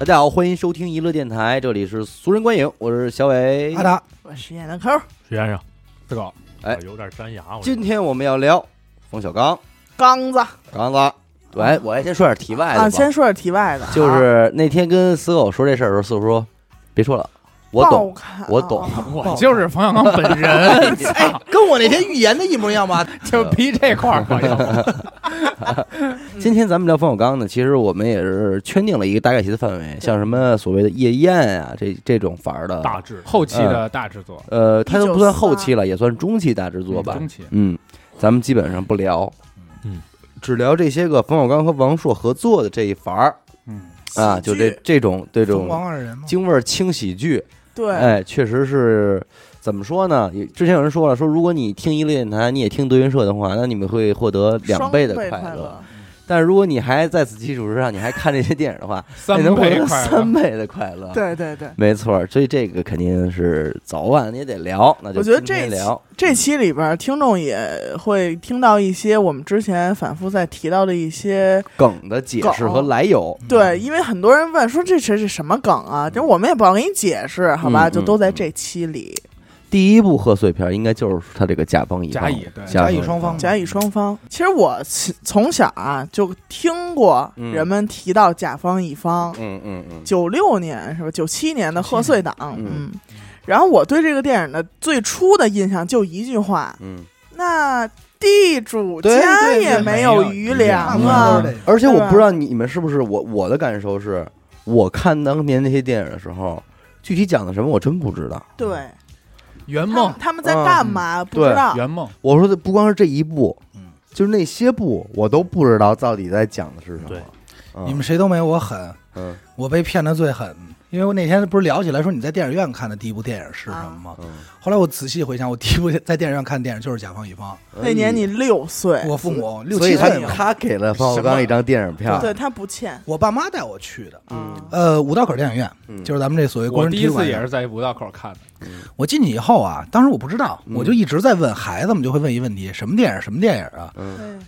大家好，欢迎收听娱乐电台，这里是俗人观影，我是小伟。阿达，我是演的抠，徐先生，四狗哎有点粘牙。我今天我们要聊冯小刚，刚子刚子。对，我还先说点题外的吧。啊，先说点题外的啊，就是那天跟死狗说这事儿的时候，四狗说：“别说了，我懂，我懂。啊我就是冯小刚本人，哎，跟我那天预言的一模一样吧？就逼这块儿。今天咱们聊冯小刚呢，其实我们也是圈定了一个大概其的范围，像什么所谓的夜宴啊，这这种法儿的大制后期的大制作，呃，它都不算后期了，也算中期大制作吧。中期嗯，咱们基本上不聊，嗯，只聊这些个冯小刚和王朔合作的这一法儿嗯，啊，就这这种这种京味儿轻喜剧，对，哎，确实是怎么说呢？也之前有人说了，说如果你听一个电台，你也听德云社的话，那你们会获得两倍的快快乐。。但是如果你还在此基础之上，你还看这些电影的话，三你能获得倍快乐三倍的快乐。，对对对，没错，所以这个肯定是早晚也得聊。那就我觉得这聊，这期里边听众也会听到一些我们之前反复在提到的一些梗的解释和来由。对，因为很多人问说这是是什么梗啊？就我们也不好给你解释，好吧？嗯就都在这期里。第一部贺岁片应该就是他这个甲方乙方，甲乙对甲乙双方甲乙双方，其实我从小啊就听过嗯人们提到甲方乙方，嗯嗯嗯，九六年是吧？九七年的贺岁档，嗯嗯。然后我对这个电影的最初的印象就一句话：嗯，那地主家也没有余粮啊而且我不知道你们是不是我我的感受是，我看当年那些电影的时候，具体讲的什么我真不知道。对，他圆梦们，他们在干嘛？不知道。圆梦，我说的不光是这一部，嗯就是那些部我都不知道到底在讲的是什么。对嗯，你们谁都没我狠，嗯我被骗的最狠。因为我那天不是聊起来说你在电影院看的第一部电影是什么吗？嗯，后来我仔细回想，我第一部在电影院看的电影就是《甲方乙方。那年你六岁》，，我父母六所以他七岁嘛，他给了方小刚一张电影票。对他不欠。我爸妈带我去的。嗯。呃，五道口电影院嗯。就是咱们这所谓国我第一次人体育馆也是在五道口看的，我进去以后啊，当时我不知道，嗯。我就一直在问孩子们，就会问一问题：什么电影？什么电影啊？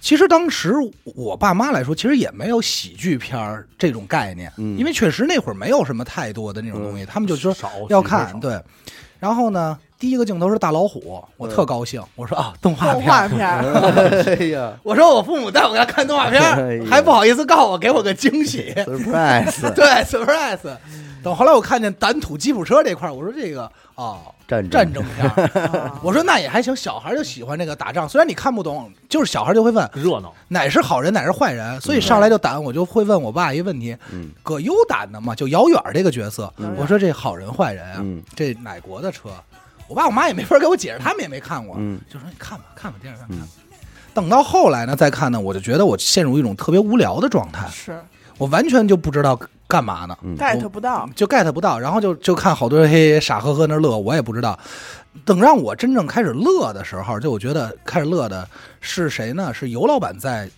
其实当时我爸妈来说，其实也没有喜剧片儿这种概念，嗯。因为确实那会儿没有什么太多的那种东西，他们就说少要看对。然后呢，第一个镜头是大老虎，我特高兴，我说啊，动画动片儿。画片儿，哎呀 我说我父母带我来看动画片哎呀，还不好意思告诉我，给我个惊喜。，surprise，对，surprise。等后来我看见胆土吉普车这块儿，我说这个哦，战争战争片儿。啊我说那也还行，小孩儿就喜欢这个打仗，虽然你看不懂，就是小孩儿就会问热闹，哪是好人，哪是坏人，所以上来就胆，我就会问我爸一个问题：嗯葛优胆的嘛，就姚远这个角色，嗯我说这好人坏人啊，嗯这哪国的车？我爸我妈也没法给我解释，他们也没看过，嗯就说你看吧，看吧，电影院嗯看吧。等到后来呢，再看呢，我就觉得我陷入一种特别无聊的状态，是我完全就不知道干嘛呢，嗯 get 不到。就 get 不到，然后就就看好多人嘿嘿傻呵呵那乐，我也不知道。等让我真正开始乐的时候，就我觉得开始乐的是谁呢？是尤老板在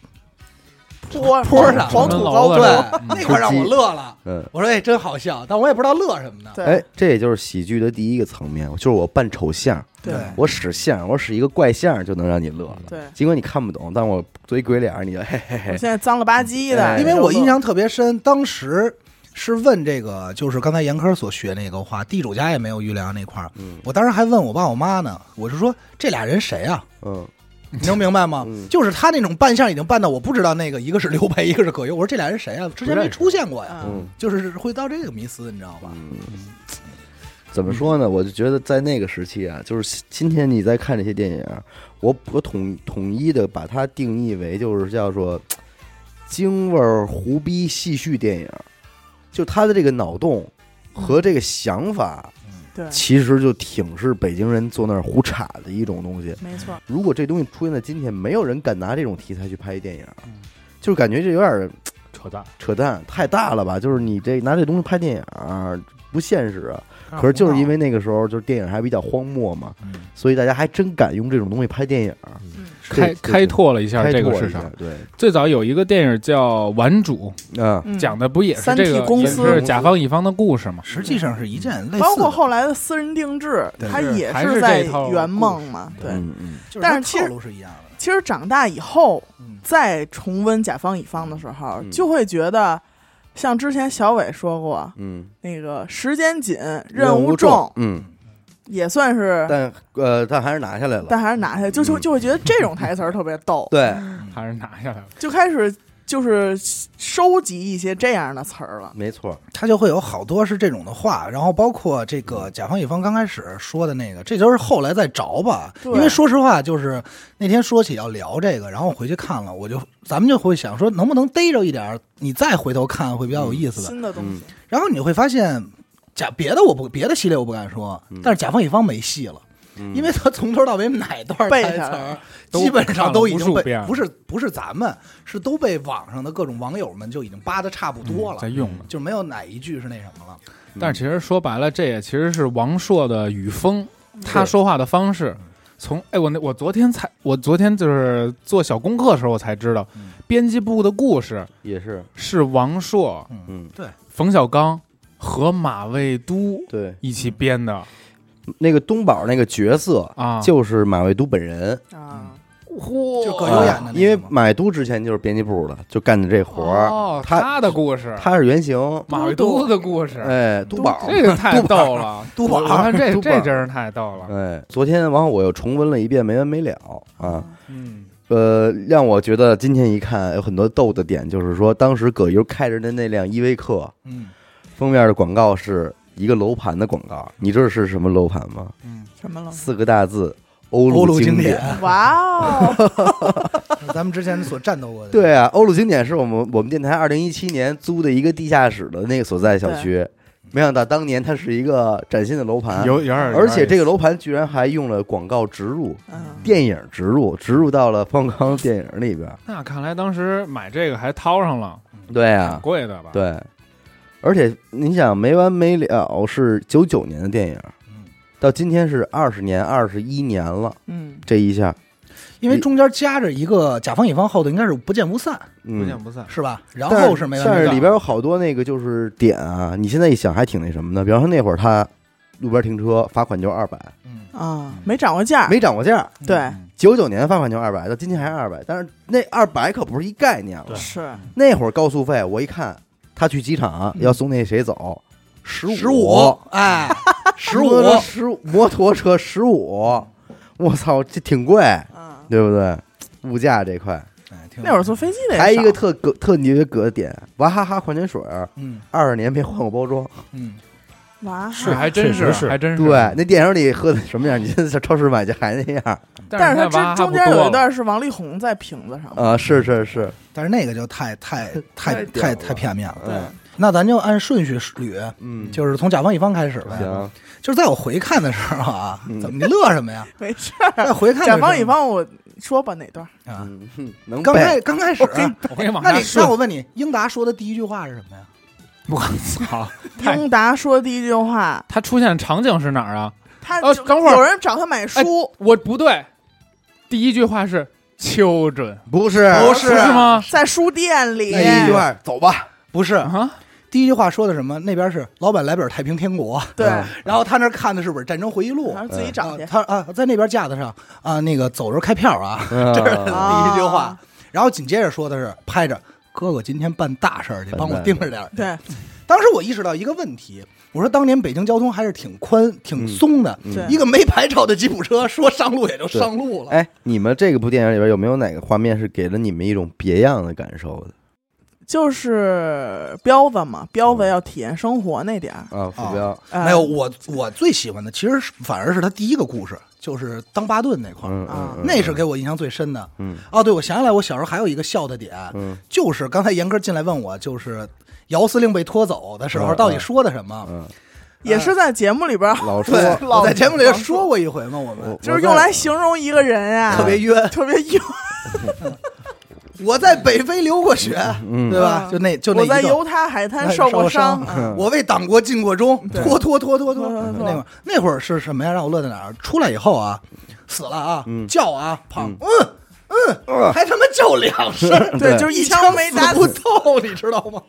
坡坡上 黄土高坡，那块让我乐了。嗯。我说哎，真好笑，但我也不知道乐什么呢。对哎，这也就是喜剧的第一个层面，就是我扮丑相，对我使相，我使一个怪相就能让你乐了。对。尽管你看不懂，但我做一鬼脸，你就嘿嘿我嘿。现在脏了吧唧的，哎因为我印象特别深，当时是问这个，就是刚才严科所学那个话，地主家也没有余粮那块儿。嗯我当时还问我爸我妈呢，我是说这俩人谁啊？嗯你能明白吗？嗯就是他那种扮相已经扮到我不知道那个一个是刘备，一个是葛优。我说这俩人谁啊？之前没出现过呀。就是会到这个迷思，你知道吧？嗯，怎么说呢？我就觉得在那个时期啊，就是今天你在看这些电影，我我统统一的把它定义为就是叫做京味儿胡逼戏谑电影，就他的这个脑洞和这个想法，对，其实就挺是北京人坐那儿胡扯的一种东西。没错，如果这东西出现在今天，没有人敢拿这种题材去拍电影，就是感觉这有点扯淡，扯淡，太大了吧？就是你这拿这东西拍电影不现实啊。可是就是因为那个时候，就是电影还比较荒漠嘛，嗯。所以大家还真敢用这种东西拍电影，嗯，开开拓了一下这个市场。对，最早有一个电影叫《顽主啊，》，嗯。讲的不也是三这个公司是甲方乙方的故事吗？实际上是一件类似的，包括后来的私人定制，对它也是在圆梦嘛，对。但是其实套路是一样的。其实长大以后，嗯再重温甲方乙方的时候，嗯。就会觉得像之前小伟说过，嗯，那个时间紧，任务重，嗯，也算是，但呃，但还是拿下来了。但还是拿下来，就就嗯就会觉得这种台词儿特别逗，对，还是拿下来了。就开始就是收集一些这样的词儿了。没错，他就会有好多是这种的话，然后包括这个甲方乙方刚开始说的那个，这就是后来再着吧。因为说实话，就是那天说起要聊这个，然后我回去看了，我就咱们就会想说，能不能逮着一点儿，你再回头看会比较有意思的。嗯新的东西，然后你会发现，甲别的我不别的系列我不敢说，但是甲方乙方没戏了。嗯因为他从头到尾哪段背台词基本上都已经被不是不是咱们是都被网上的各种网友们就已经扒的差不多了，在用呢。就没有哪一句是那什么了。但是其实说白了，这也其实是王朔的语风，他说话的方式。从哎，我那我昨天才，我昨天就是做小功课的时候，我才知道，嗯编辑部的故事也是，是王朔、嗯，对冯小刚和马未都对，一起编的。那个东宝那个角色啊，就是马未都本人，啊，嚯。就葛优演的因为马未都之前就是编辑部的，就干的这活儿，哦，他他的故事，他是原型，马未都的故事，哎，都宝，这个太逗了，都宝。我看这 这真是太逗了，哎，昨天完后我又重温了一遍，没完没了。啊。嗯，呃，让我觉得今天一看有很多逗的点，就是说当时葛优开着的那辆依维柯，嗯，封面的广告是一个楼盘的广告，你知道是什么楼盘吗？嗯什么了？四个大字，欧欧陆经经典，哇哦，咱们之前所战斗过的。对啊，欧陆经典是我们我们电台二零一七年租的一个地下室的那个所在小区，没想到当年它是一个崭新的楼盘，有有点儿，而且这个楼盘居然还用了广告植入，嗯，电影植入，植入到了方刚电影里边。那看来当时买这个还掏上了，对啊，贵的吧？，对，而且你想没完没了是九九年的电影，嗯到今天是二十年、二十一年了，嗯，这一下，因为中间夹着一个甲方乙方，后头应该是不见不散，嗯不见。不散。是吧？然后是没完没了。但是里边有好多那个就是点啊，你现在一想还挺那什么的。比方说那会儿他路边停车罚款就二百，嗯，啊，没涨过价，没涨过价。对，嗯九九年罚款就二百，到今天还是二百，但是那二百可不是一概念了。是那会儿高速费，我一看他去机场嗯。要送那谁走，十十五，哎，十五，十五，摩托车十五，我操，这挺贵，嗯，对不对？物价这块，那会儿坐飞机的还有一个特葛特牛葛的点，娃哈哈矿泉水嗯。二十年没换过包装。嗯，哇，是还真是是还真是。对，，那电影里喝的什么样？你现在在超市买去还那样但是它它这中间有一段是王力宏在瓶子上，啊？是是是，但是那个就太 太太太太太片面了。对，那咱就按顺序捋，嗯，就是从甲方乙方开始呗。行，就是在我回看的时候啊，嗯怎么你乐什么呀？没事在儿。回看甲方乙方，我说吧哪段？啊，能刚背开刚开始，我给你往那我问你，英达说的第一句话是什么呀？我操！太英达说第一句话，他出现场景是哪儿啊？他就哦等会儿有人找他买书，我不对，第一句话是 children，不是不是是吗？在书店里，那一句话，走吧。不是，啊，第一句话说的什么？那边是老板来本《太平天国》，对，嗯然后他那看的是本《战争回忆录然》后自己找去啊，他啊在那边架子上啊，那个走着开票啊，这 这是第一句话啊。然后紧接着说的是拍着哥哥今天办大事儿去，帮我盯着点儿。对 当时我意识到一个问题，我说当年北京交通还是挺宽、挺松的，一个没牌照的吉普车说上路也就上路了。哎，你们这个部电影里边有没有哪个画面是给了你们一种别样的感受的就是彪子嘛，彪子要体验生活那点儿，啊？副标，呃没有，我我最喜欢的其实反而是他第一个故事，就是当巴顿那块儿，嗯啊嗯，那是给我印象最深的。嗯哦，对，我想起来，我小时候还有一个笑的点，嗯就是刚才严哥进来问我，就是姚司令被拖走的时候，嗯到底说的什么？嗯，也是在节目里边，老说对，在节目里说过一回嘛，我们就是用来形容一个人呀，特别冤。特别冤。我在北非流过血，嗯对吧？嗯。就那就那我在犹他海滩哎受过伤。我为党国尽过忠，对。拖拖拖拖拖。那会儿那会儿是什么呀？让我乐在哪儿？出来以后啊，死了啊，嗯。叫啊，胖，嗯。嗯嗯，还他妈叫两声，对，就是一枪枪没打死。不死。透，你知道吗？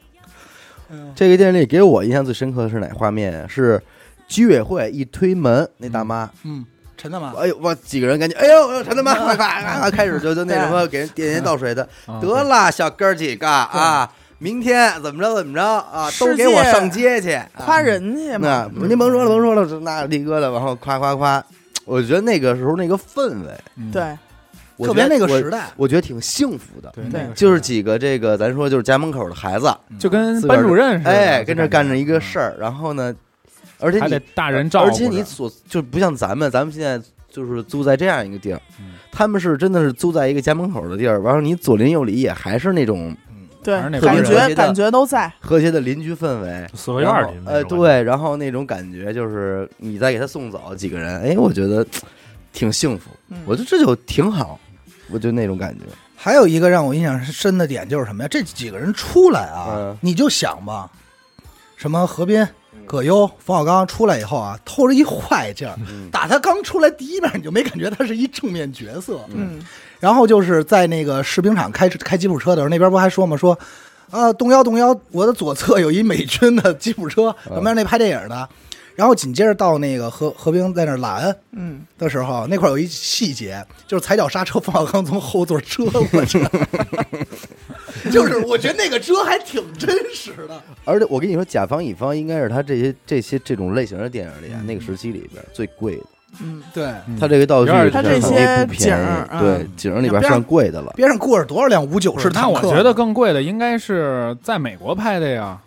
这个电影里给我印象最深刻的是哪画面？呀？是居委会一推门，那大妈，嗯，陈大妈，哎呦，我几个人赶紧，哎呦，陈大妈，快快快，开始就就那什么 给人点烟倒水的，啊得了，小哥几个啊，明天怎么着怎么着啊，都给我上街去，啊。夸人家那嘛，您甭说了，甭说了，那力哥的，然后夸夸夸，我觉得那个时候那个氛围，嗯。对，我特别那个时代，我觉得挺幸福的。对就是几个这个，咱说就是家门口的孩子，就跟班主任似的，哎，跟这干着一个事，儿，然后呢，而且还得你大人照顾，而且你所就不像咱们，咱们现在就是租在这样一个地儿，嗯他们是真的是租在一个家门口的地儿，完了你左邻右里也还是那种对感觉感觉都在，和谐的邻居氛围。四合院儿里呃，对，然后那种感觉就是你再给他送走几个人，哎，我觉得挺幸福，嗯我觉得这就挺好，我就那种感觉。还有一个让我印象深的点就是什么呀？这几个人出来啊，嗯你就想吧，什么何斌、葛优、冯小刚出来以后啊，透着一坏劲儿。嗯打他刚出来第一面，你就没感觉他是一正面角色。嗯，然后就是在那个士兵场开开吉普车的时候，那边不还说吗？说，啊，动摇动摇，我的左侧有一美军的吉普车，嗯旁边那拍电影的。然后紧接着到那个何何冰在那儿拦嗯，的时候，那块儿有一细节，就是踩脚刹车，冯小刚从后座 车过去，就是我觉得那个车还挺真实的。而且我跟你说，甲方乙方应该是他这些这些这种类型的电影里啊，那个时期里边最贵的。嗯，对，嗯他这个道具他这些景对景儿里边算贵的了。边上过着多少辆五九式坦克？我觉得更贵的应该是在美国拍的呀，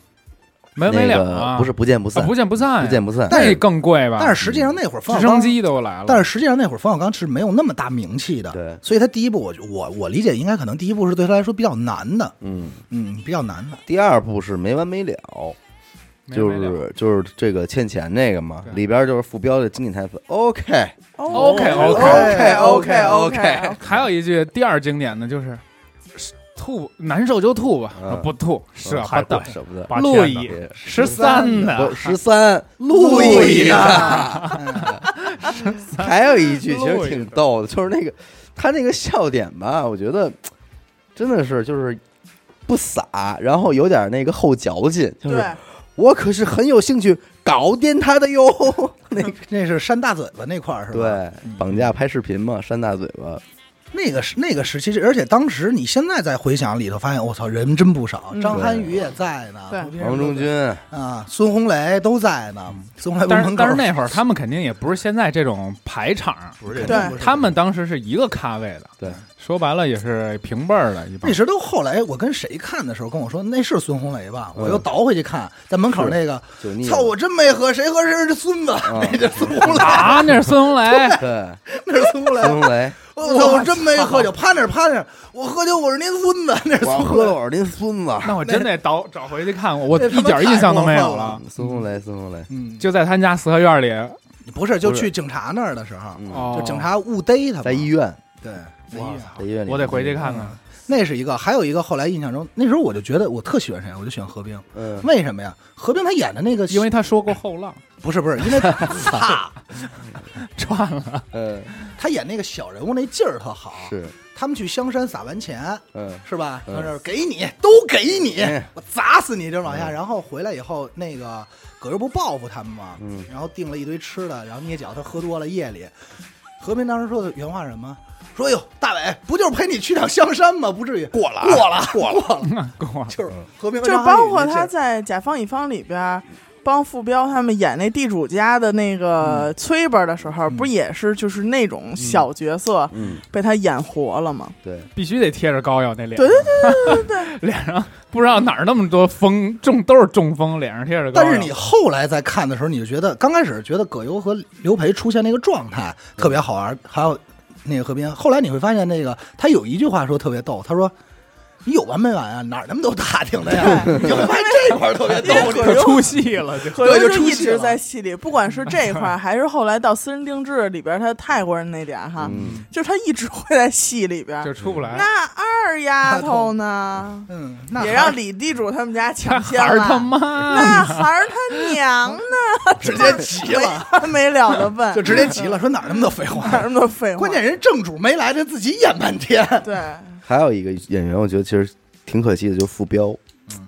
没完没那了啊，个不是不见不散，啊不见不散。呀，不见不散。但是那更贵吧？但是实际上那会儿冯直升小刚，机都来了，但是实际上那会儿冯小刚是没有那么大名气的，对，所以他第一部我我我理解应该可能第一部是对他来说比较难的，嗯，嗯，比较难的。第二部是没完没了，就没完没了。是就是这个欠钱那个嘛，对。里边就是副标的经典台词。OK，OK，OK OK，OK，OK。OK，还有一句第二经典的就是吐难受就吐吧，嗯不吐舍不太得贵。舍不得。八千的路易十三的不十三，路易易的，还有一句其实挺逗的，就是那个他那个笑点吧，我觉得真的是就是不洒，然后有点那个后矫情，就是对，我可是很有兴趣搞掂他的哟。那个那是扇大嘴巴那块儿是吧？对，绑架拍视频嘛，扇大嘴巴，那个时那个时期，而且当时你现在再回想里头，发现我操人真不少，嗯。张涵予也在呢，王中军，啊，孙红雷都在呢，孙红雷但是但是那会儿他们肯定也不是现在这种排场，不是这对种不是他们当时是一个咖位的，对，说白了也是平辈儿的一帮那。时都后来我跟谁看的时候跟我说那是孙红雷吧，嗯我又倒回去看，在门口那个，操我真没喝，谁喝谁是孙子，那就是孙红雷，啊，那是孙红雷，对 那是孙红雷，孙红雷，我操我真没喝酒，趴那儿趴那儿，我喝酒我是您孙子，那是喝了我是您孙子。那我真得倒找回去看过，我一点印象都没有了了。孙红雷，孙红雷，嗯，就在他家四合院里，不是就去警察那儿的时候，就警察误逮他，在医院，对，在医哇院。在医院里，我得回去看看。那是一个，还有一个后来印象中，那时候我就觉得我特喜欢谁，我就喜欢何冰。嗯，为什么呀？何冰他演的那个，因为他说过后浪，不是不是，因为操 串了。嗯，他演那个小人物那劲儿特好。是，他们去香山撒完钱嗯，是吧？嗯到这儿给你，都给你嗯，我砸死你！就往下，嗯然后回来以后，那个葛优不报复他们吗？嗯然后订了一堆吃的，然后捏脚，他喝多了，夜里，何冰当时说的原话是什么？说：“哟，大伟，不就是陪你去趟香山吗？不至于过了，过了，过了，过就是和平就包括他在《甲方乙方》里边帮傅彪他们演那地主家的那个崔伯的时候，嗯不也是就是那种小角色嗯，被他演活了吗？对，必须得贴着膏药那脸，对对对对 对，脸上不知道哪儿那么多风中都是中风，脸上贴着膏药。但是你后来再看的时候，你就觉得刚开始觉得葛优和刘培出现那个状态特别好玩，还有那个河边。后来你会发现，那个他有一句话说特别逗，他说：“你有完没完啊？哪儿那么多打听的呀？”你会发现这块儿特别逗因为。可出戏了，就葛对就一直在戏里，不管是这块儿，还是后来到《私人定制》里边，他泰国人那点儿哈，嗯，就是他一直会在戏里边。就出不来。那二丫头呢？嗯，那也让李地主他们家抢先孩他了。妈，那孩儿他娘呢？直接急了，没完没了的问，就直接急了，说哪那么多废话？哪那么多废话？关键人正主没来，他自己演半天。对还有一个演员，我觉得其实挺可惜的，就傅彪。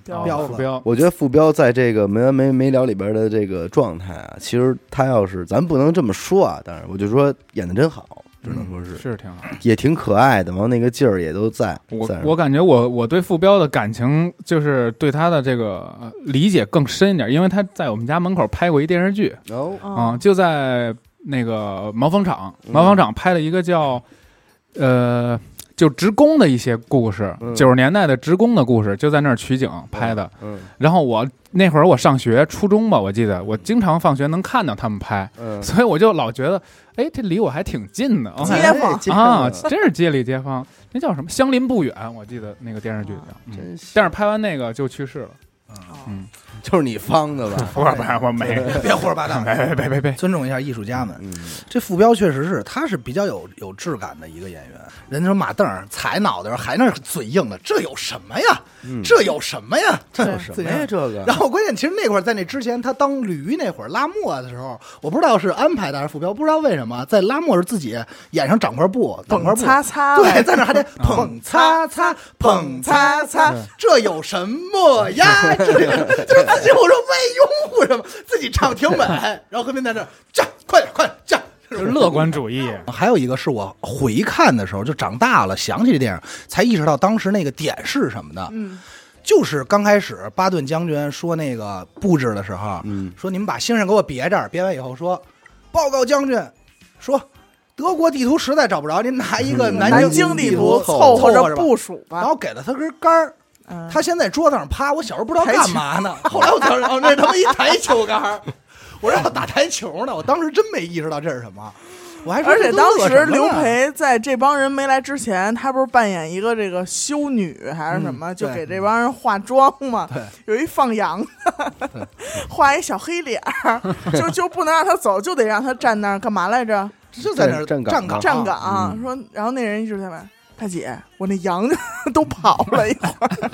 彪彪我觉得傅彪在这个没完没没了里边的这个状态啊，其实他要是咱不能这么说啊，但是我就说演的真好，只能说是是挺好。也挺可爱的，完后那个劲儿也都在。我在我感觉我我对傅彪的感情就是对他的这个呃理解更深一点，因为他在我们家门口拍过一电视剧哦，啊、就在那个毛纺厂，嗯毛纺厂拍了一个叫呃就职工的一些故事，嗯九十年代的职工的故事，就在那儿取景拍的。嗯然后我那会儿我上学初中吧，我记得我经常放学能看到他们拍，嗯，所以我就老觉得，哎，这离我还挺近的。我街坊街啊，真是街里街坊，那叫什么？相邻不远，我记得那个电视剧叫。嗯真是但是拍完那个就去世了。嗯，就是你方的吧？胡说八道，我没，别胡说八道，别别别别别，尊重一下艺术家们。嗯，这傅彪确实是，他是比较有有质感的一个演员。人家说马凳踩脑袋还那嘴硬的，这有什么呀？嗯这有什么呀？这有什么呀？这个然后关键，其实那会儿在那之前，他当驴那会儿拉磨的时候，我不知道是安排的还是傅彪，不知道为什么在拉磨时自己眼上长块布，长块蹦布，擦擦，对，在那还得捧擦擦，捧擦擦，这有什么呀？这个 就是自己，我说为拥护什么？自己唱挺稳，然后和平在这站，快点快点这。就是乐观主义。还有一个是我回看的时候，就长大了想起这电影，才意识到当时那个点是什么的。嗯，就是刚开始巴顿将军说那个布置的时候，嗯说你们把星星给我别这儿，别完以后说，报告将军，说德国地图实在找不着，您拿一个嗯南南京京地图凑凑合着部署吧。然后给了他根杆儿，嗯。他先在桌子上趴，我小时候不知道干嘛呢，后来我才知道那他妈一台球杆儿，我让他打台球呢，我当时真没意识到这是什么，我还说这都而且当乐时刘什么呢培在这帮人没来之前，他不是扮演一个这个修女还是什么，嗯对就给这帮人化妆嘛。对。有一放羊的，画一小黑脸儿，就就不能让他走，就得让他站那儿干嘛来着？就在那儿站岗站岗。站岗。嗯。说，然后那人一直在问大姐，我那羊 都跑了一会儿。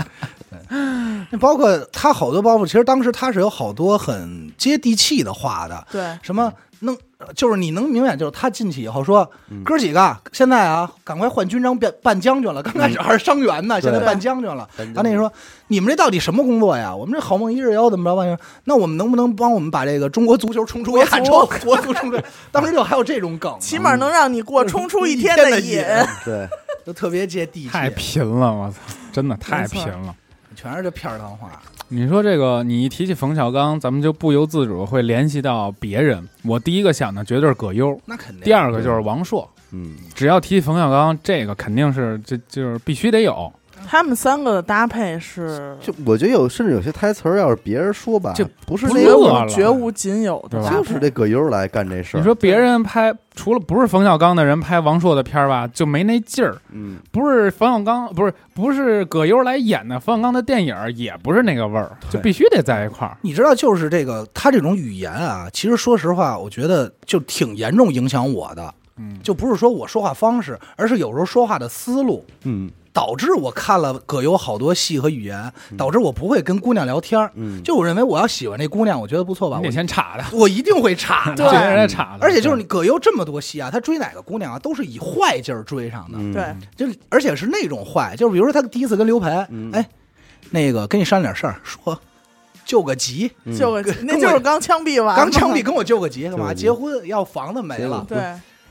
那包括他好多包袱，其实当时他是有好多很接地气的话的，对，什么能就是你能明显就是他进去以后说，嗯哥几个现在啊，赶快换军章变办将军了，刚开始还是伤员呢，现在对办将军了。然然后那个说你们这到底什么工作呀？我们这好梦一日游怎么着吧？那我们能不能帮我们把这个中国足球冲出亚洲？国足冲出，当时就还有这种梗，起码能让你过冲出一天的的瘾。对，就特别接地气，太贫了，我操，真的太贫了。全是这片儿汤话。你说这个，你一提起冯小刚，咱们就不由自主会联系到别人。我第一个想的绝对是葛优，那肯定。第二个就是王朔。嗯，只要提起冯小刚，这个肯定是这就是必须得有。他们三个的搭配是就我觉得有，甚至有些台词儿，要是别人说吧，就不是不那个，绝无绝无仅有的就是这葛优来干这事儿。你说别人拍除了不是冯小刚的人拍王朔的片儿吧，就没那劲儿。嗯，不是冯小刚，不是不是葛优来演的冯小刚的电影，也不是那个味儿，就必须得在一块儿。你知道，就是这个他这种语言啊，其实说实话，我觉得就挺严重影响我的。嗯，就不是说我说话方式，而是有时候说话的思路，嗯导致我看了葛优好多戏和语言，导致我不会跟姑娘聊天儿。嗯，就我认为我要喜欢这姑娘，我觉得不错吧，我先插的，我一定会查的。对人家插的。而且就是你葛优这么多戏啊，他追哪个姑娘啊，都是以坏劲儿追上的，嗯。对，就而且是那种坏，就是比如说他第一次跟刘培，嗯。哎，那个跟你商量点事儿，说救个急，救个跟那就是刚枪毙完，刚枪毙，跟我救个急干嘛？结婚要房子没了，对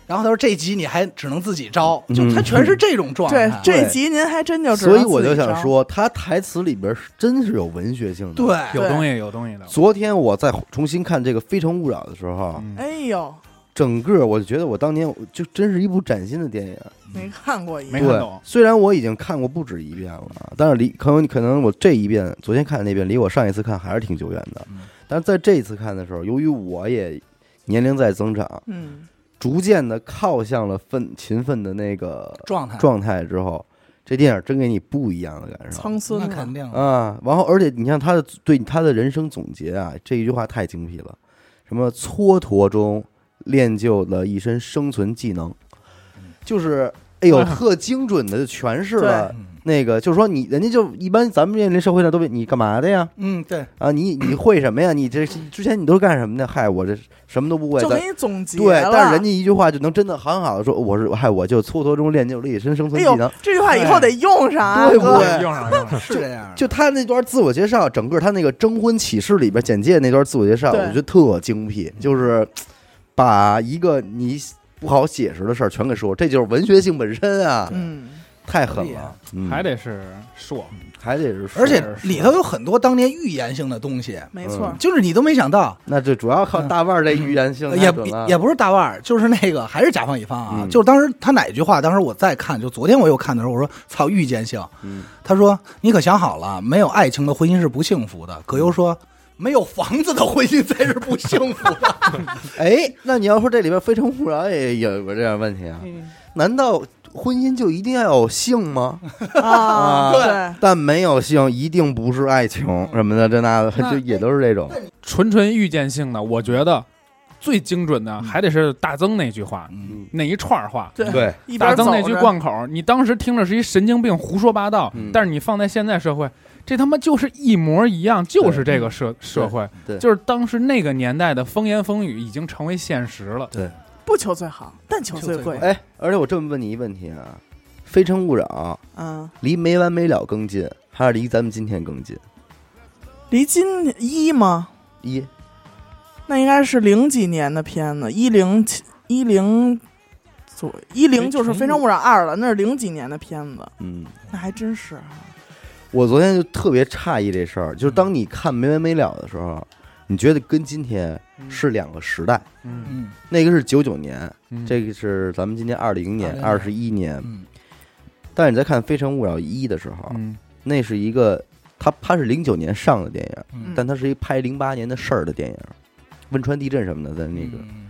然后他说这集你还只能自己招，嗯就他全是这种状对态，，这集您还真就知道所以我就想说，他台词里边是真是有文学性的。，对，有东西有东西的。昨天我在重新看这个《非诚勿扰》的时候，嗯哎呦，整个我就觉得我当年就真是一部崭新的电影。没看过一没看懂，虽然我已经看过不止一遍了，但是离可能可能我这一遍昨天看的那遍离我上一次看还是挺久远的。嗯但是在这一次看的时候，由于我也年龄在增长，嗯，逐渐的靠向了奋勤奋的那个状态，状态之后，这电影真给你不一样的感受。苍孙那肯定。的，啊！然后，而且你像他的对他的人生总结啊，这一句话太精辟了，什么蹉跎中练就了一身生存技能，就是哎呦，特精准的就诠释了嗯那个，就是说你人家就一般咱们面临社会上都问你干嘛的呀？嗯，对，啊，你你会什么呀？你这之前你都是干什么的？嗨，我这什么都不会。咱就给你总结对，但是人家一句话就能真的很好的说，我是嗨，我就蹉跎中练就了一身生存技能。，这句话以后得用上啊，对不对用上用上。是这样的，就他那段自我介绍，整个他那个征婚启事里边简介那段自我介绍，我觉得特精辟，就是把一个你不好解释的事儿全给说，这就是文学性本身啊，嗯，太狠了，嗯。还得是硕，还得是说，而且里头有很多当年预言性的东西，没错。嗯，就是你都没想到，那这主要靠大腕儿这预言性呃也也不是大腕儿，就是那个还是甲方乙方啊。嗯。就是当时他哪句话，当时我再看，就昨天我又看的时候，我说操预见性。嗯。他说你可想好了，没有爱情的婚姻是不幸福的。葛优说。没有房子的婚姻才是不幸福的。哎，那你要说这里边《非诚勿扰》也有个这样问题啊？难道婚姻就一定要有性吗？啊，对对，但没有性一定不是爱情什么的，这那的，就也都是这种。纯纯预见性的，我觉得最精准的还得是大曾那句话，嗯，那一串儿话。对大曾那句着贯口，你当时听着是一神经病胡说八道，嗯。但是你放在现在社会，这他妈就是一模一样，就是这个社社会，对就是当时那个年代的风言风语已经成为现实了。对，不求最好，但求最贵。哎，而且我这么问你一问题啊，《非诚勿扰嗯，》离没完没了更近，还是离咱们今天更近？离今一吗？一那应该是零几年的片子，一零一零左一零就是《非诚勿扰二》了，那是零几年的片子，嗯，那还真是啊。我昨天就特别诧异这事儿，就是当你看没完没了的时候，你觉得跟今天是两个时代，嗯，嗯那个是九九年，嗯。这个是咱们今年二零年，二20十一年。嗯。但是你在看《非诚勿扰一》的时候，嗯。那是一个它它是零九年上的电影，嗯。但它是一拍零八年的事儿的电影，汶川地震什么的，在那个。嗯。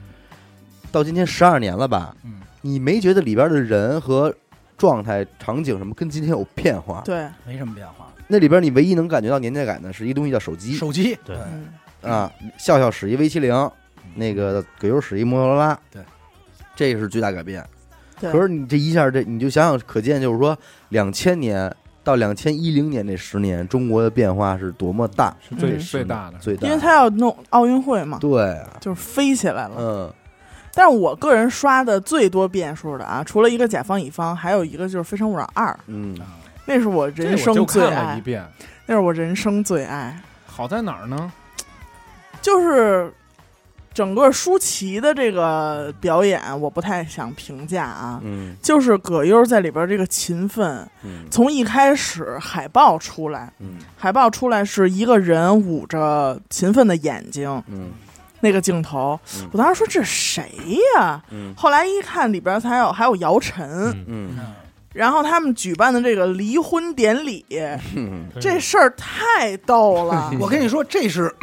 到今天十二年了吧？嗯。你没觉得里边的人和状态、场景什么跟今天有变化？对，没什么变化。那里边你唯一能感觉到年代感的是一东西叫手机。手机。对。嗯，啊，笑笑使一 V 七零，那个葛优使一摩托罗拉，对，这是巨大改变。对。可是你这一下，这你就想想，可见就是说，两千年到两千一零年这十年，中国的变化是多么大，是最嗯最大的。最大。因为他要弄奥运会嘛，对啊，就是飞起来了。嗯但是我个人刷的最多变数的啊，除了一个甲方乙方，还有一个就是《非诚勿扰二》，嗯，那是我人生最爱一，遍，那是我人生最爱，好在哪儿呢？就是。整个舒淇的这个表演，我不太想评价啊。嗯。就是葛优在里边这个勤奋，嗯。从一开始海报出来，嗯。海报出来是一个人捂着勤奋的眼睛，嗯。那个镜头，嗯。我当时说这谁呀？嗯。后来一看里边还有还有姚晨，嗯。嗯然后他们举办的这个离婚典礼，嗯 这事儿太逗了。我跟你说，这是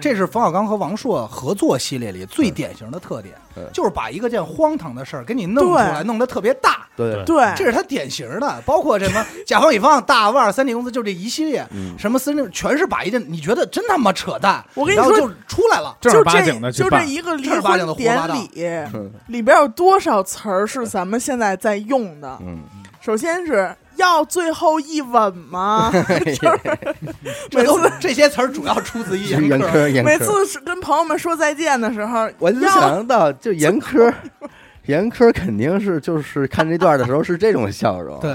这是冯小刚和王朔合作系列里最典型的特点嗯，就是把一个件荒唐的事儿给你弄出来，弄得特别大。对，对，这是他典型的，包括什么 甲方乙方、大腕儿、三 D 公司，就这一系列，嗯。什么森林，全是把一件你觉得真他妈扯淡，我跟你说然后就出来了。正就儿八经的这就这，一个离婚典礼嗯里边有多少词儿是咱们现在在用的？嗯，首先是要最后一吻吗？这都这些词儿主要出自于 严严苛。苛严苛。每次是跟朋友们说再见的时候，我就要想到，就严苛，严苛肯定是就是看这段的时候是这种笑容。，对，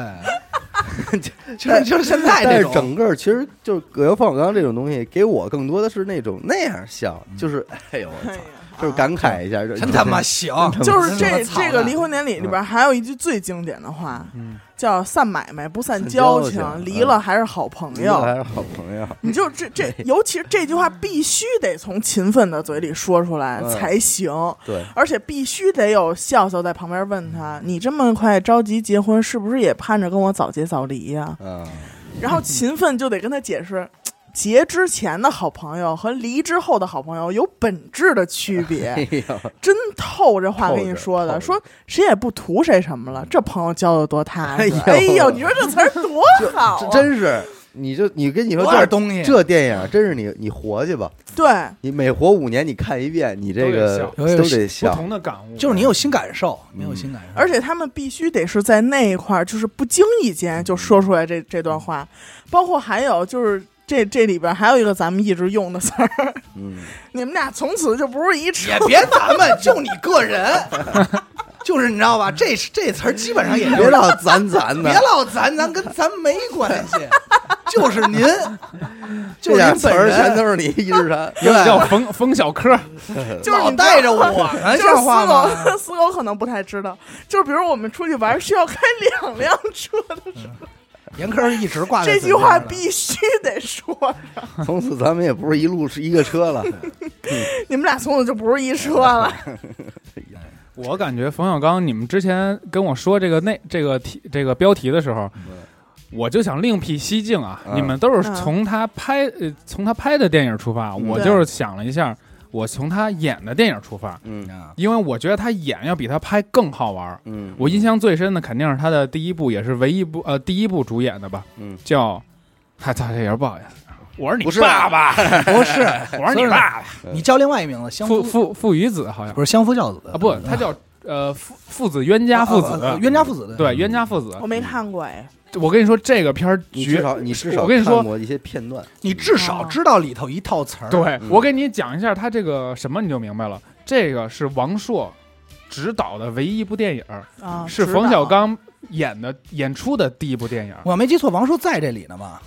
就是就是现在但是这，整个其实就是葛优、冯小刚这种东西，给我更多的是那种那样笑，就是哎呦，我操就是感慨一下，就真他妈行，就是这这个离婚典礼里边还有一句最经典的话，嗯，叫“散买卖不散散交交情离了还是好朋友还是好朋友。”。你就这 这，尤其是这句话必须得从勤奋的嘴里说出来嗯才行，对，而且必须得有笑笑在旁边问他：“你这么快着急结婚，是不是也盼着跟我早结早离呀嗯，？”然后勤奋就得跟他解释。结之前的好朋友和离之后的好朋友有本质的区别，哎，真透这话跟你说的，说谁也不图谁什么了，这朋友交的多踏实。哎呦。哎呦，你说这词儿多好、啊，真是，你就你跟你说这点东西，这电影真是你你活去吧，对，你每活五年你看一遍，你这个都得笑。都得不。同的感悟，就是你有新感受，你有新感受，而且他们必须得是在那一块儿，就是不经意间就说出来这这段话，包括还有就是这这里边还有一个咱们一直用的词儿，嗯，你们俩从此就不是一车也别咱们 就你个人，就是你知道吧？这这词儿基本上也别老咱咱的别，老咱咱跟咱没关系，就是您，就是您本词儿全，都是你一直谈。有叫冯冯小柯，就是你带着我呢，就是像话吗？死狗，死狗可能不太知道，就是比如我们出去玩需要开两辆车的时候，严科一直挂在这句话必须得说上。从此咱们也不是一路是一个车了。你们俩从此就不是一车了。我感觉冯小刚，你们之前跟我说这个内这个题这个标题的时候，我就想另辟蹊径啊！嗯你们都是嗯从他拍呃从他拍的电影出发，嗯我就是想了一下，我从他演的电影出发，嗯。啊因为我觉得他演要比他拍更好玩儿。嗯，我印象最深的肯定是他的第一部，也是唯一一部呃第一部主演的吧，嗯。叫他他这也是不好意思，我是你不是爸爸，不是，我是你爸爸，你叫另外一名字，相父夫父父与子好像。不是相夫教子啊不，他叫呃父父子冤家父子，呃冤家父子的对冤家父子。我没看过哎，我跟你说，这个片儿绝，你至少你至少我跟你说看过一些片段。你至少知道里头一套词儿。对嗯我给你讲一下他这个什么，你就明白了。这个是王朔执导的唯一一部电影，啊，是冯小刚演的演出的第一部电影。我没记错，王朔在这里呢吧？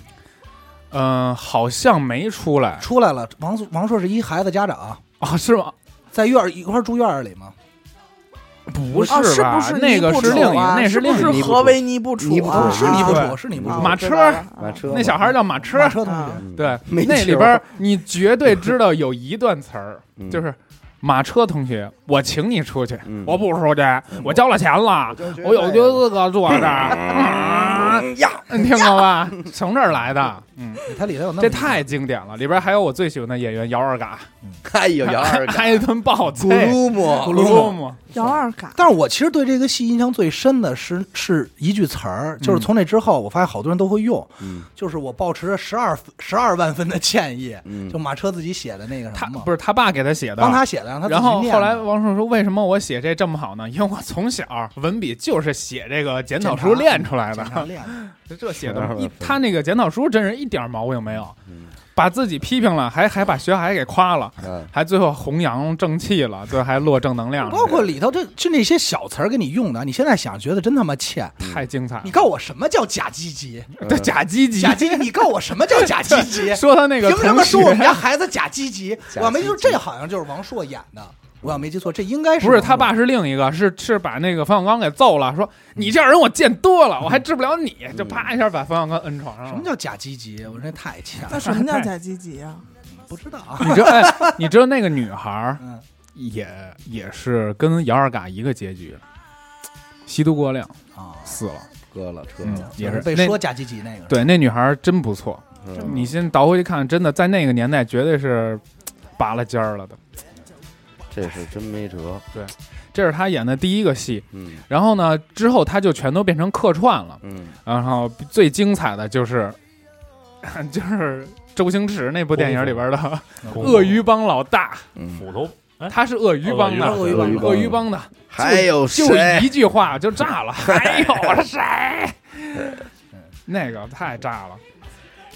嗯，好像没出来出来了，王朔王朔是一孩子家长，啊？是吗？在院儿一块儿住院儿里吗？不哦，是吧不？是那个是另一个，啊那另一个是何为尼布楚尼布楚啊？是尼布对楚，是尼布啊楚。马车马车那小孩叫马车马，车同啊学，嗯对，没那里边你绝对知道有一段词儿，嗯就是马车同学，我请你出去，嗯我不出去，我交了钱了，我有资格坐这儿。嗯呀，你听过吧？从这儿来的，嗯，它里头有那么这太经典了。里边还有我最喜欢的演员姚二嘎，哎呦，姚二开一顿暴咕菜，噜姆，咕噜木，姚二嘎，但是我其实对这个戏印象最深的是是一句词儿，就是从那之后，我发现好多人都会用，嗯就是我抱持着十二十二万分的歉意，嗯就马车自己写的那个他什么，不是他爸给他写的，帮他写的，让他然后后来王朔说：“为什么我写这这么好呢？因为我从小文笔就是写这个检讨书练出来的 这写的一他那个检讨书真是一点毛病没有，嗯把自己批评了，还还把学海给夸了，嗯还最后弘扬正气了，最后还落正能量了，包括里头这就那些小词儿给你用的，你现在想觉得真他妈欠。太精彩了。你告诉我什么叫假积极？对假积极，假积极，你告诉我什么叫假积极？说他那个凭什么同说我们学家孩子假积极？假我要没记错，积极这好像就是王朔演的。我要没记错，这应该是不是他爸是另一个，是是把那个冯小刚给揍了，说你这样人我见多了，我还治不了你，就啪一下把冯小刚摁床上了。什么叫假积极？我说这太强那了，什么叫假积极啊？不知道啊。你知道哎，你知道那个女孩儿嗯，也也是跟姚二嘎一个结局，吸毒过量啊，死了，割了车也是被说假积极那个。对那女孩真不错，嗯你先倒回去看，真的在那个年代绝对是 拔了尖儿了的。这是真没辙。对这是他演的第一个戏，嗯然后呢，之后他就全都变成客串了。嗯然后最精彩的就是，就是周星驰那部电影里边的嗯 鳄鱼帮老大，嗯，斧头，哎，他是鳄鱼帮的，鳄鱼帮鳄鱼帮的，还有就？一句话就炸了，还有谁？那个太炸了，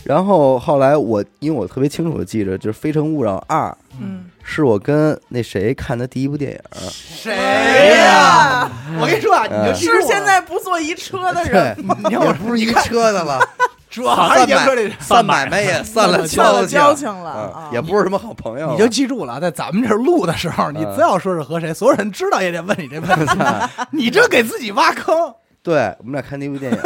然后后来我因为我特别清楚的记着，就是《非诚勿扰二》嗯，是我跟那谁看的第一部电影，谁呀？我跟你说啊，你就是现在不坐一车的人对，吗？也不是一个车的了，主要还是严哥这，散买卖也散了交了交交情了也不是什么好朋友了，你就记住了，在咱们这儿录的时候，你嗯只要说是和谁，所有人知道也得问你这问题，你这给自己挖坑。对我们俩看那部电影，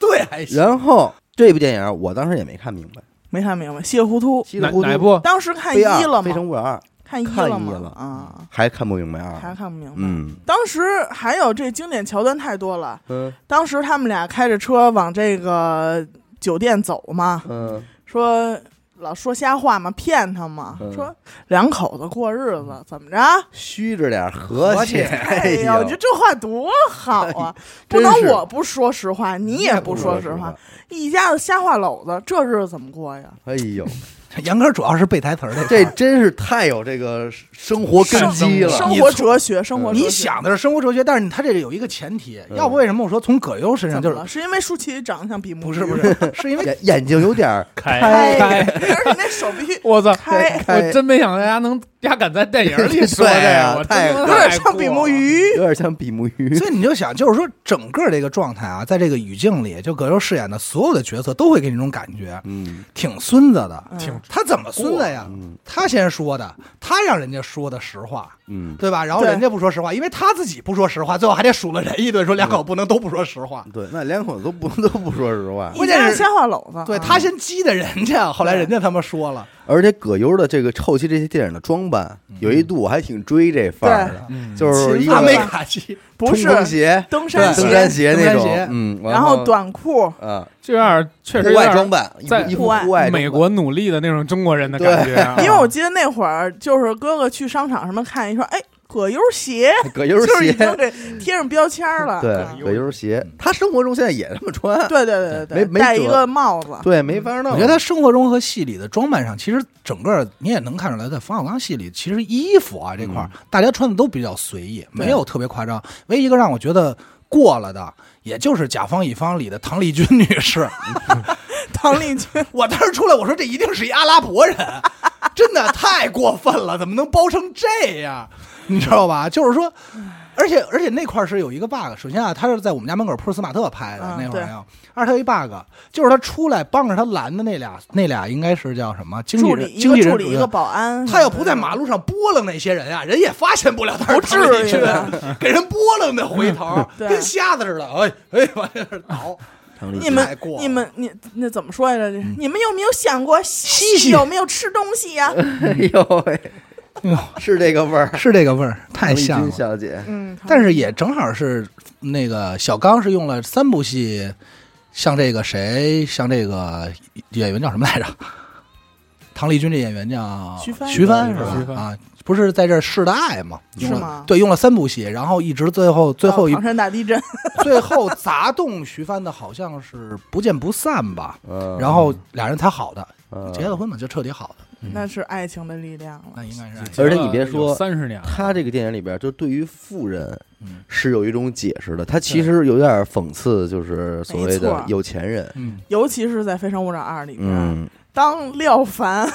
对，还行。然后这部电影我当时也没看明白，没看明白，稀里糊涂。稀里糊涂哪哪部？当时看一了吗？非诚勿扰二看一了吗？了啊，还看不明白啊，还看不明白。嗯当时还有这经典桥段太多了。嗯当时他们俩开着车往这个酒店走嘛，嗯说老说瞎话嘛，骗他嘛，嗯说两口子过日子怎么着？虚着点和和气哎哎呀，我呦觉得，这话多好啊！不能我不说实话，你也不说实话实话，，一家子瞎话篓子，这日子怎么过呀？哎呦，严哥主要是背台词儿这这真是太有这个生活根基了，生活哲学，生活哲学你想的是生活哲学，但是他这里有一个前提，嗯要不为什么我说从葛优身上就是？是因为舒淇长得像比目鱼不是不是，是因为眼眼睛有点儿开开，开而且那手必须 我操！开。开我真没想到大家能丫敢在电影里说对这啊个，我太有点像比目鱼。有点像比目鱼。所以你就想，就是说整个这个状态啊，在这个语境里，就葛优饰演的所有的角色都会给你一种感觉，嗯挺孙子的。嗯挺他怎么孙子呀？嗯他先说的，他让人家说的实话，嗯，对吧？然后人家不说实话，因为他自己不说实话，最后还得数了人一顿，说两口不能都不说实话。对，那两口子都不 都不说实话。关键是瞎话篓子，对啊他先激的人家，后来人家他妈说了，而且葛优的这个后期这些电影的装扮，有一度我还挺追这范儿的，嗯。就是一个阿美勤奋吧卡基，不是冲锋鞋、登山鞋。登山鞋，那种登山鞋，嗯，然后短裤，啊，就有点确实户有点外装扮，在户外户外。美国努力的那种中国人的感觉啊。因为我记得那会儿就是哥哥去商场什么看一说，哎，葛优鞋，葛优就是已鞋，经给贴上标签了。对嗯，葛优鞋，他生活中现在也这么穿，对对对对没没辙戴一个帽子，对，没法弄。我觉得他生活中和戏里的装扮上，其实整个你也能看出来，在冯小刚戏里，其实衣服啊这块儿，大家穿的都比较随意，没有特别夸张。唯一一个让我觉得过了的，也就是《甲方乙方》里的唐丽君女士。唐丽君，我当时出来，我说这一定是一阿拉伯人，真的太过分了，怎么能包成这样？你知道吧？就是说，而且而且那块儿是有一个 bug。首先啊，他是在我们家门口普尔斯马特拍的、嗯那会儿啊，二他有一 bug，就是他出来帮着他拦的那俩，那俩应该是叫什么经纪人助理，一经纪人主任个助理一个保安，他要不在马路上拨楞那些人啊，人也发现不了他是不至于给人拨楞的回头，对跟瞎子似的，哎哎往那儿倒。你们你们你那怎么说来着？你们有没有想过西西有没有吃东西呀？哎呦喂，是这个味儿，是这个味儿，太唐丽君像了。小姐，嗯，但是也正好是那个小刚是用了三部戏，像这个谁，像这个演员叫什么来着？唐丽君这演员叫徐帆徐帆是徐帆。吧？啊，不是在这儿试的爱吗？是吗？对，用了三部戏，然后一直最后最后一唐山大地震，最后砸动徐帆的好像是不见不散吧，嗯，然后俩人才好的，嗯。结了婚嘛，就彻底好的，那是爱情的力量了。那应该是爱情。而且你别说三十年，他这个电影里边，就对于富人嗯。是有一种解释的。他其实有点讽刺，就是所谓的有钱人。嗯，尤其是在《非诚勿扰二》里边，嗯，当廖凡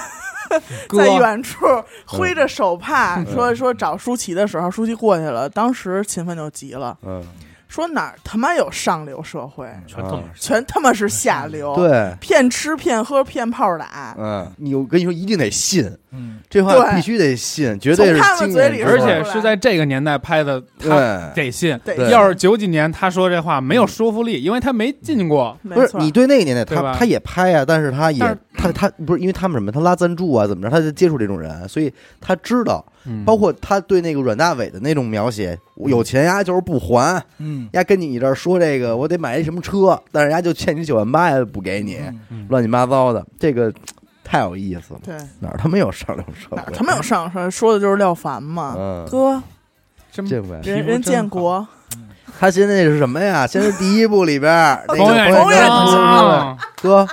在远处挥着手帕嗯。说说找舒淇的时候，舒淇过去了，当时秦奋就急了，嗯，说哪儿他妈有上流社会，全他妈是全他妈是下流，，对，骗吃骗喝骗炮打，嗯，你我跟你说，一定得信嗯，这话，必须得信，绝对是经嘴里说验之谈而且是在这个年代拍的，他对。得信。对要是九几年他说这话没有说服力，因为他没进过。不是，你对那个年代，他他也拍呀，但是他也他他不是因为他们什么，他拉赞助啊，怎么着，他就接触这种人，所以他知道，嗯包括他对那个阮大伟的那种描写，有钱呀就是不还，嗯，丫跟你这儿说这个，我得买一什么车，但是人家就欠你九万八也不给你，嗯乱七八糟的，这个太有意思了。对哪儿他妈有上流社会？哪儿他妈有上流社会，说的就是廖凡嘛，嗯，哥真这回人人建国，他现在是什么呀？现在第一部里边儿 那个冯远冯远征哥，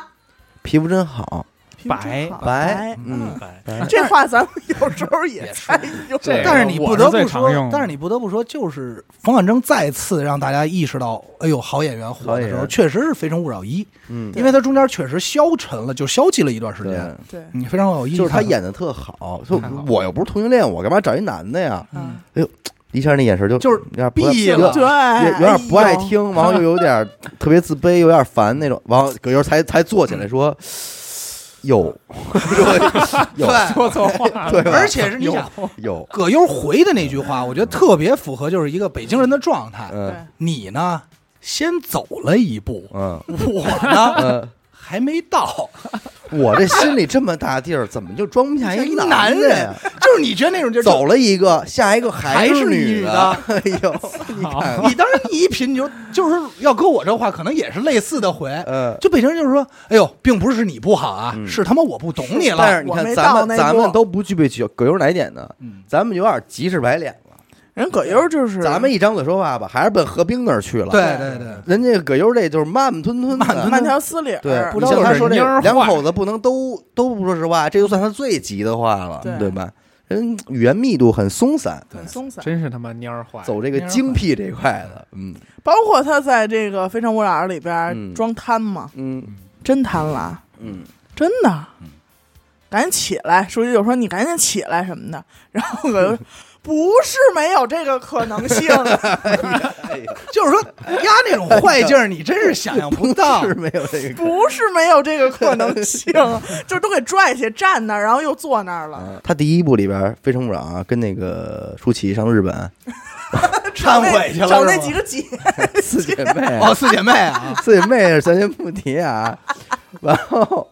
皮肤真好，白白，嗯白。白。这话咱们有时候也也是。在用，这个但是你不得不说但是你不得不说，就是冯远征再次让大家意识到，哎呦，好演员火的时候，确实是《非诚勿扰一》，嗯，因为他中间确实消沉了，就消极了一段时间。，对，你，非常有意思。就是他演的特好，就我又不是同性恋，我干嘛找一男的呀？嗯，一下那眼神就就是有点不爱闭了对，有有点不爱听，然后又有点 特别自卑，有点烦那种，然后葛优才才坐起来说：“有，有对说错话，对而且是你想，有，葛优回的那句话，我觉得特别符合就是一个北京人的状态。嗯。你呢，先走了一步，嗯。我呢嗯，还没到。我这心里这么大地儿，怎么就装不下一男男的呀？就是你觉得那种就是走了一个，下一个还是是女女的 哎呦，你看，你当然你一品，你就就是要搁我这话，可能也是类似的回。嗯。就北京人就是说，哎呦，并不是你不好啊，嗯是他妈我不懂你了。但是你看，咱们咱们都不具备葛葛优哪点呢？嗯咱们有点急赤白脸了。人葛优就是咱们一张嘴说话吧，还是奔何冰那儿去了。对对对，人家葛优这就是慢慢吞吞的，慢慢条斯理儿，对，不知道是你像他说这蔫儿坏两口子不能都都不说实话，这就算他最急的话了，对对吧？人语言密度很松散，很松散。真是他妈蔫儿坏。走这个精辟这块的，嗯包括他在这个《非诚勿扰》里边嗯装贪嘛，嗯真贪了，嗯，真的。赶紧起来。书记就说你赶紧起来什么的。然后葛优说不是没有这个可能性，就是说压那种坏劲儿，你真是想象不到。是没有这个。不是没有这个可能性，就是都给拽起站那儿，然后又坐那儿了。啊他第一部里边《非诚勿扰》啊，跟那个舒淇上日本 忏悔去了找那几个姐，四姐妹哦，四姐妹啊，四姐妹咱先不提啊。然后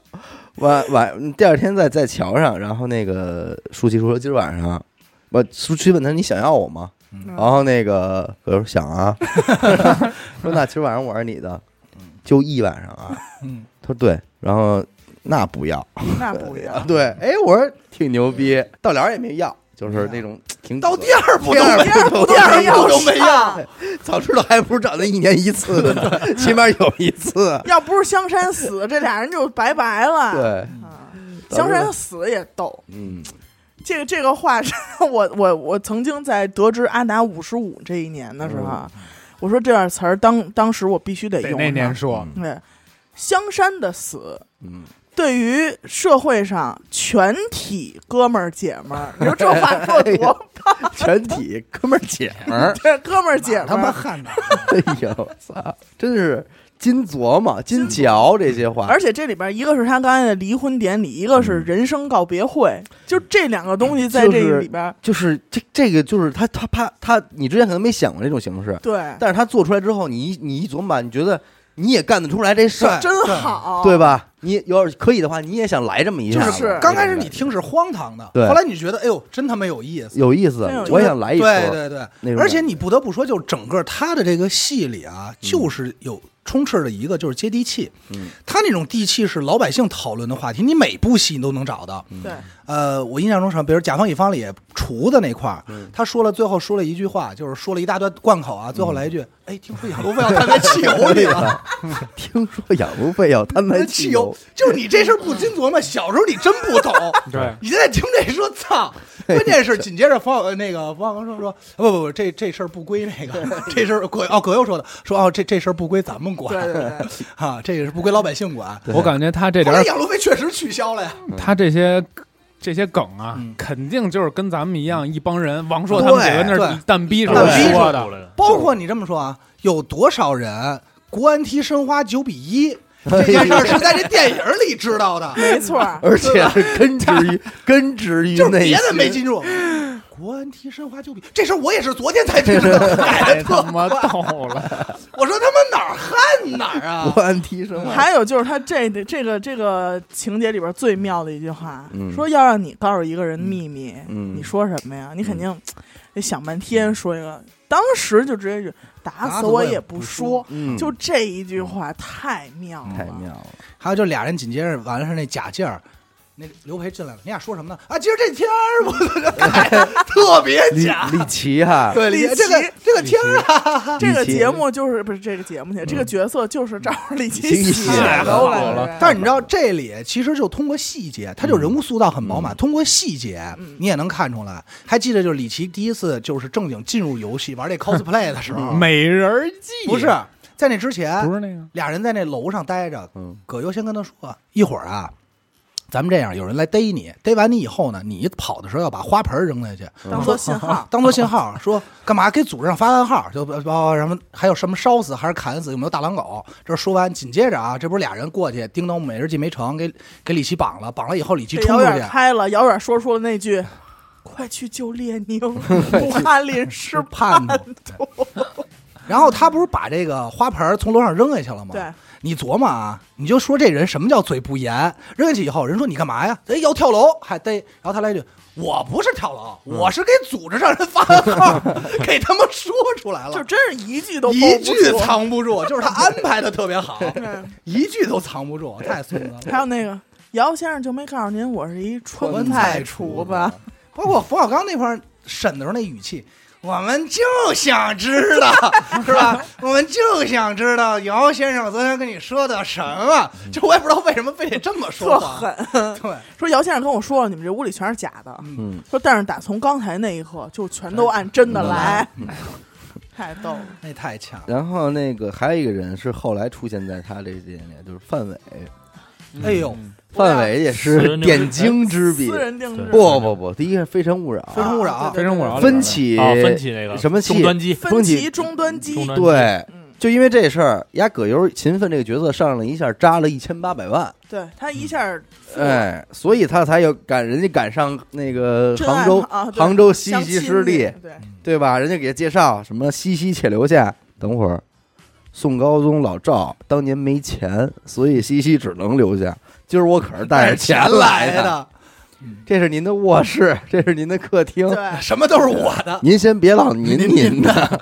晚晚第二天在在桥上，然后那个舒淇说今儿晚上，我舒淇问他你想要我吗？然后那个我说想啊，说那今儿晚上我是你的，就一晚上啊。嗯，他说对，然后那不要，那不 要。对，哎，我说挺牛逼，到了也没要，就是那种挺到第二部第二都没第二部部第二都没上要，早知道还不如找那一年一次的呢，起码有一次。要不是香山死，这俩人就拜拜了。对，啊，香山死也逗。嗯，这个这个话是我我我曾经在得知阿达五十五这一年的时候啊，我说这段词儿当当时我必须得得那用上年说，对，香山的死嗯，对于社会上全体哥们儿姐们儿，你说这话说得多棒？全体哥们儿姐们儿，对，哥们儿姐他妈们儿。汉的，哎呦，操，真是金琢磨、金嚼这些话。而且这里边一个是他刚才的离婚典礼，一个是人生告别会，就这两个东西在这就是里边，就是这这个就是他他怕他，你之前可能没想过这种形式，对，但是他做出来之后，你一你一琢磨吧，你觉得你也干得出来这事儿，真好，对？吧？你要是可以的话，你也想来这么一下就，是刚开始你听是荒唐的，对后来你觉得哎呦真他妈有意思。有意思我也想来一出。对对对，而且你不得不说，就整个他的这个戏里啊，嗯就是有充斥着一个就是接地气。嗯，他那种地气是老百姓讨论的话题，你每部戏你都能找到。对，呃，我印象中是，比如《甲方乙方》里厨子那块儿，嗯。他说了最后说了一句话，就是说了一大段贯口啊，最后来一句，哎，听说养路费要摊在汽油里了。听说养路费要摊在汽油，就是你这事儿不禁琢磨，小时候你真不懂。对，你现在听这说操，关键是紧接着冯小那个冯小刚说说不不不，这这事儿不归那个，这事儿葛哦葛优说的，说哦这这事儿不归咱们管。对对对，啊，这也是不归老百姓管。我感觉他这后来点儿养路费确实取消了呀，他这些这些梗啊嗯，肯定就是跟咱们一样，一帮人，王朔他们几个那对。儿蛋逼似蛋逼的说的，包括你这么说啊，有多少人国安踢申花九比一 这件事儿是在这电影里知道的，没错儿，而且是根植于 根植于就是内别的没心记住。国安踢申花九比，这事儿我也是昨天才知道，改 太的特他妈了。我说他妈哪儿恨哪儿啊！国安提升还有就是他这这个这个情节里边最妙的一句话，嗯。说要让你告诉一个人秘密，嗯。你说什么呀？你肯定得想半天说一个，当时就直接就打死我也也不说，嗯，就这一句话太妙了，太妙了。还有就俩人紧接着完了是那假劲儿，那刘培进来了，你俩说什么呢？啊，今儿这天儿我改得 特别假。李琦哈，对，李这个琦这个天儿啊，这个节目就是不是这个节目去，这个角色就是照着李李琦琦写写的，但是你知道这里其实就通过细节，他就人物塑造很饱满，通过细节嗯你也能看出来。还记得就是李琦第一次就是正经进入游戏玩这 cosplay 的时候，美人计不是在那之前，不是那个俩人在那楼上待着，嗯葛优先跟他说：“一会儿啊，咱们这样，有人来逮你，逮完你以后呢，你跑的时候要把花盆扔下去，当做信号。当做信号，说干嘛给组织上发暗号，就包括什么还有什么烧死还是砍死，有没有大狼狗？这说完，紧接着啊，这不是俩人过去叮咚美日计没成，给给李琦绑了，绑了以后李琦冲出去远，开了，遥远说出了那句：“快去救列 宁，武汉临时叛徒。然后他不是把这个花盆从楼上扔下去了吗？对，你琢磨啊，你就说这人什么叫嘴不严？扔下去以后，人说你干嘛呀？哎，要跳楼还逮，然后他来一句：“我不是跳楼，我是给组织上人发的号，给他们说出来了，就真是一句都一句藏不住，就是他安排的特别好，一句都藏不住，太孙子了。还有那个姚先生就没告诉您我是一川川菜菜厨厨子，包括冯小刚那块儿审的时候那语气，我们就想知道，是吧？我们就想知道姚先生昨天跟你说的什么。就我也不知道为什么非得这么说特话。狠。对，说姚先生跟我说了，你们这屋里全是假的。嗯，说但是打从刚才那一刻就全都按真的来，嗯 太逗了。那太强了。然后那个还有一个人是后来出现在他这电影里，就是范伟。哎呦，范伟也是点睛之笔。私。人定制，不不不，第一个是《非诚勿扰。非》，诚勿扰。啊，非诚勿扰分歧啊，分歧那个什么器终端机，分歧歧终端机。对，嗯，就因为这事儿，丫葛优勤奋这个角色上了一下，扎了一千八百万，对他一下哎，所以他才有赶人家赶上那个杭州啊，杭州西溪湿地，对，对吧？人家给他介绍什么西溪且留下，等会儿。宋高宗老赵当年没钱，所以西溪只能留下。今儿我可是带着钱来的，这是您的卧室，这是您的客厅，对，什么都是我的。您先别老您您您的，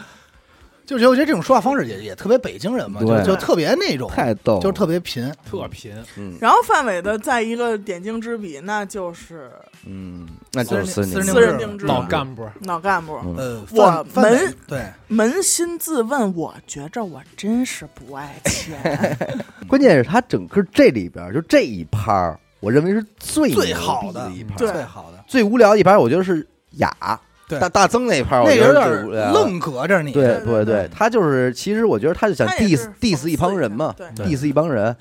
就是我觉得这种说话方式也也特别北京人嘛，就对就特别那种，太逗了，就是特别贫。特贫，嗯然后范伟的再一个点睛之笔，那就是嗯，那就是私人私私人定制老干部，老干部。嗯呃，我范范伟们对扪心自问，我觉着我真是不爱钱。关键是他整个这里边儿就这一趴儿，我认为是最最牛好的的一趴儿，对最好的，最无聊的一趴儿，我觉得是雅对大大曾那一趴儿，我那觉个有点得。愣搁着你。对对对对，他就是其实我觉得他就想 diss diss 一帮人嘛，diss 一帮人。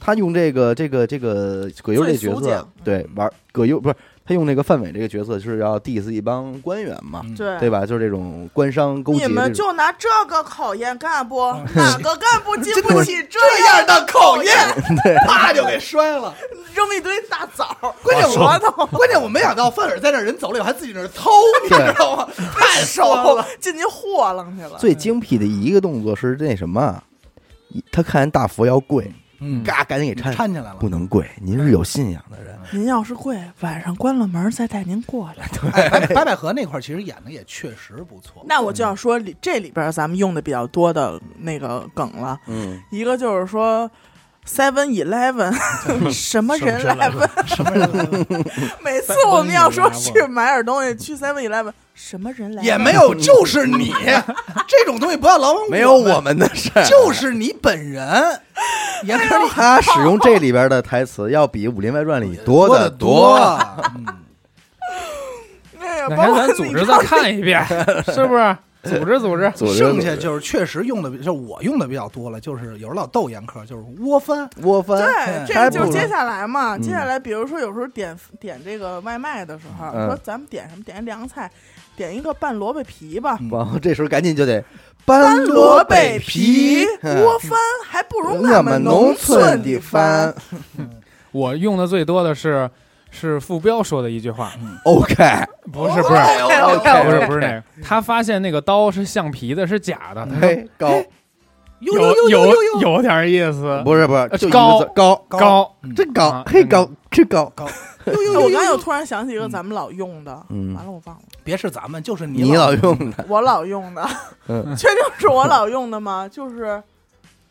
他用这个这个这个葛优这角色对玩葛优不是他用那个范伟这个角色就是要 diss 一帮官员嘛，嗯对对吧？就是这种官商勾结你们。就拿这个考验干部，哪个干部经不起这这样的考验，对，啪就给摔了。扔一堆大枣，关键我关键我没想到范伟在那儿人走了以后还自己在那儿偷，你知道吗？太爽了。进去豁楞去了。最精辟的一个动作是那什么，他看见大佛要跪，嗯，嘎赶紧给搀，掺起来了。不能跪，您是有信仰的人。您要是跪，晚上关了门再带您过来。哎白白百合那块儿其实演的也确实不错。那我就要说里这里边咱们用的比较多的那个梗了，嗯，一个就是说。Seven Eleven，什么人来问？什么人来了 每次我们要说去买点东西，去 Seven Eleven，什么人来？也没有，就是你 这种东西不要老往没有我我们的事儿，就是你本人。严苛你他使用这里边的台词要比《武林外传》里多多得多。嗯 那个，哪包括天咱组织再看一遍，是不是？组织组织，剩下就是确实用的，就是我用的比较多了，就是有时候老逗严苛，就是窝翻。窝翻，对，这就是接下来嘛。嗯接下来，比如说有时候点点这个外卖的时候，嗯说咱们点什么？点一凉菜，点一个拌萝卜皮吧。嗯。然后这时候赶紧就得拌拌萝卜卜皮，嗯。窝翻还不如我们们农村的翻。翻。我用的最多的是是傅彪说的一句话，OK，不是不是哎呦 不是不是那个，他发现那个刀是橡皮的，是假的，他说嘿，高有有有有有有点意思，不是不是，就高。高，高。嗯真高。啊，嘿高，真高，有有哎有有有，我刚又突然想起一个咱们老用的，嗯。完了我忘了，别是咱们，就是你老老用的，我老用的，嗯，确定是我老用的吗？就是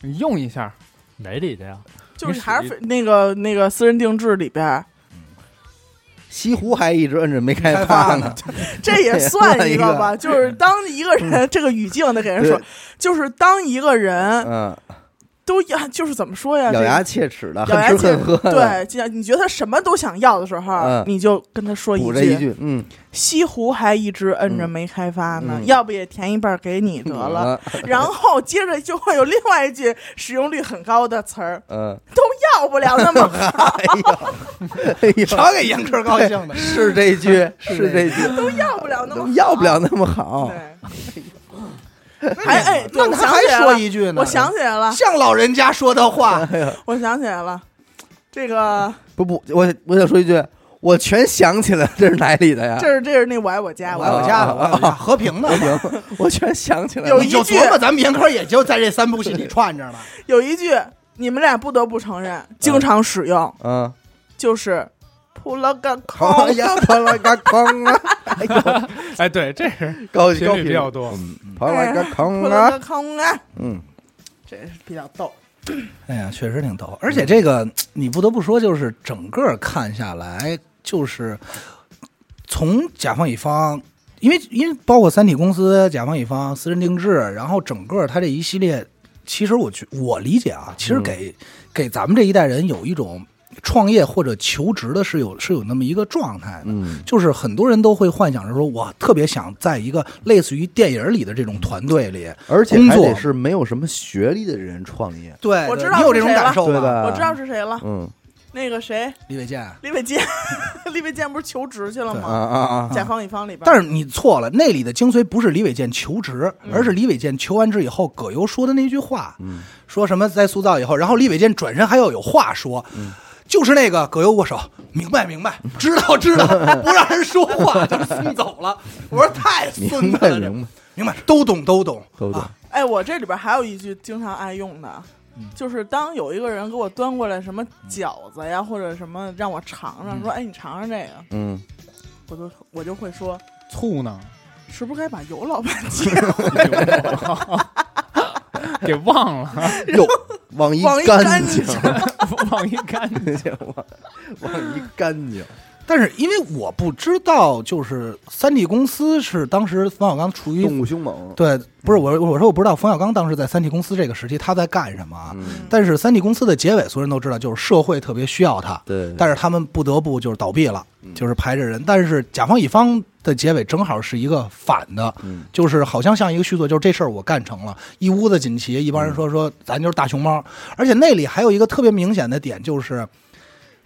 你用一下，哪里的呀？就是还是那个那个私人定制里边，西湖还一直摁着没开开发发呢，这也算算一个。吧。就是当一个人这个语境得给人说，就是当一个人嗯，都要就是怎么说呀？咬牙切齿的，咬牙切恨吃恨喝的，对，这样你觉得他什么都想要的时候，嗯。你就跟他说一句，嗯，西湖还一直摁着嗯没开发呢，嗯。要不也填一半给你得了。嗯，然后接着就会有另外一句使用率很高的词儿，嗯，要不了那么好，哎呦，哎呦，瞧给严苛高兴的。是这句，是这句，都要不了那么好，要不了那么好，对，还哎，那他还说一句呢，我想起来了，像老人家说的话，我想起来了，这个 不不，我我想说一句，我全想起来了，这是哪里的呀？这是这是那我爱我家，我爱我家的，我爱我家和平的。行，我全想起来了，有一句琢磨，咱们严科也就在这三部戏里串着了。有一句你们俩不得不承认，经常使用，嗯，就是扑了个好空。呀，跑了个空啊，哎呦，哎，对，这是高频高频率比较多。嗯，跑了个空扑了啊，个空啊，嗯，这是比较逗。哎呀，确实挺逗，而且这个你不得不说，就是整个看下来，就是从甲方乙方，因为因为包括三体公司、甲方乙方、私人定制，然后整个它这一系列，其实我觉我理解啊，其实给、给咱们这一代人有一种创业或者求职的是有是有那么一个状态的。嗯，就是很多人都会幻想着说，我特别想在一个类似于电影里的这种团队里，而且工作。还得是没有什么学历的人创业，对，我知道你有这种感受吧？我知道是谁了，嗯，那个谁，李伟健。李伟健，李伟健不是求职去了啊吗？啊啊！甲方乙方里边，但是你错了，那里的精髓不是李伟健求职，而是李伟健求完职以后，葛优说的那句话，嗯。说什么在塑造以后，然后李伟健转身还要有话说，嗯就是那个葛优握手，明白明白，知 道知道，不让人说话 就送走了。我说太孙子了，明白明白。都懂都懂。都懂。啊。哎，我这里边还有一句经常爱用的，嗯。就是当有一个人给我端过来什么饺子呀，或者什么让我尝尝，说哎你尝尝这个，嗯，我就我就会说，醋呢？是不是该把油老板接回 给忘了，哟，往一干净，网一干净。网网一干净。但是因为我不知道，就是三 D 公司是当时冯小刚处于动物凶猛，对，不是我我说我不知道冯小刚当时在三 D 公司这个时期他在干什么。啊，嗯，但是三 D 公司的结尾所有人都知道，就是社会特别需要他，对，但是他们不得不就是倒闭了，嗯。就是排着人。但是甲方乙方的结尾正好是一个反的，嗯。就是好像像一个续作，就是这事儿我干成了，一屋子锦旗，一帮人说说咱就是大熊猫，而且那里还有一个特别明显的点就是。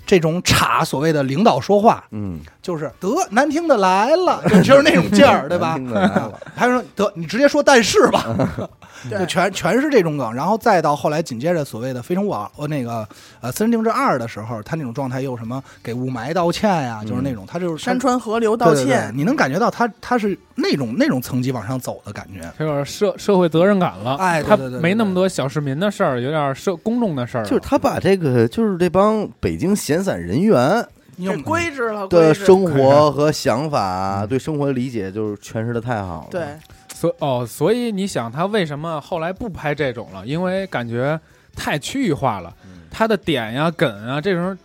这种插所谓的领导说话，嗯，就是得难听的来了，就 就是那种劲儿，对吧？还说得你直接说但是吧，就，全全是这种梗，然后再到后来紧接着所谓的《非诚勿扰》呃那个呃《私人定制二》的时候，他那种状态又什么给雾霾道歉呀，就是那种他就是山川河流道对对对歉，你能感觉到他他是那种那种层级往上走的感觉。他有点社社会责任感了，他哎对对对对没那么多小市民的事儿，有点社公众的事儿，就是他把这个就是这帮北京闲散人员有规制了，的生活和想法，对生活的理解，就是诠释的太好了。对，所哦，所以你想他为什么后来不拍这种了？因为感觉太区域化了，嗯他的点呀、梗啊这种。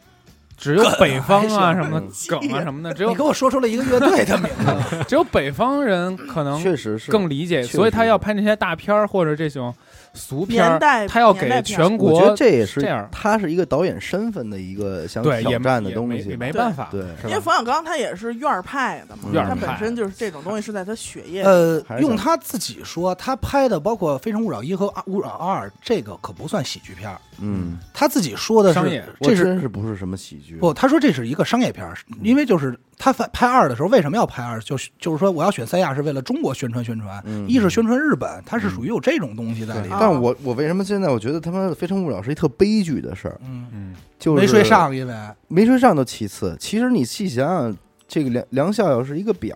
只有北方啊什么的梗梗啊什么的，只有你给我说出了一个乐队的名字，只有北方人可能确实是更理解，所以他要拍那些大片儿或者这种俗片他要给全国我觉得这也是这样他是一个导演身份的一个想对挑战的东西。也没办法，对因为？冯小刚他也是院儿派的嘛，院他本身就是这种东西是在他血液里。呃用他自己说，他拍的包括《非诚勿扰一》和《勿扰二》，这个可不算喜剧片儿嗯，他自己说的是商业，我这是真是不是什么喜剧。不，他说这是一个商业片儿，因为就是他拍拍二的时候，为什么要拍二？就是就是说我要选三亚是为了中国宣传宣传，嗯一是宣传日本，它是属于有这种东西在里对边。但我我为什么现在我觉得他妈的《非诚勿扰》是一特悲剧的事儿？嗯，嗯，就是没睡上，因为没睡上都其次。其实你细想想，这个梁梁笑笑是一个表，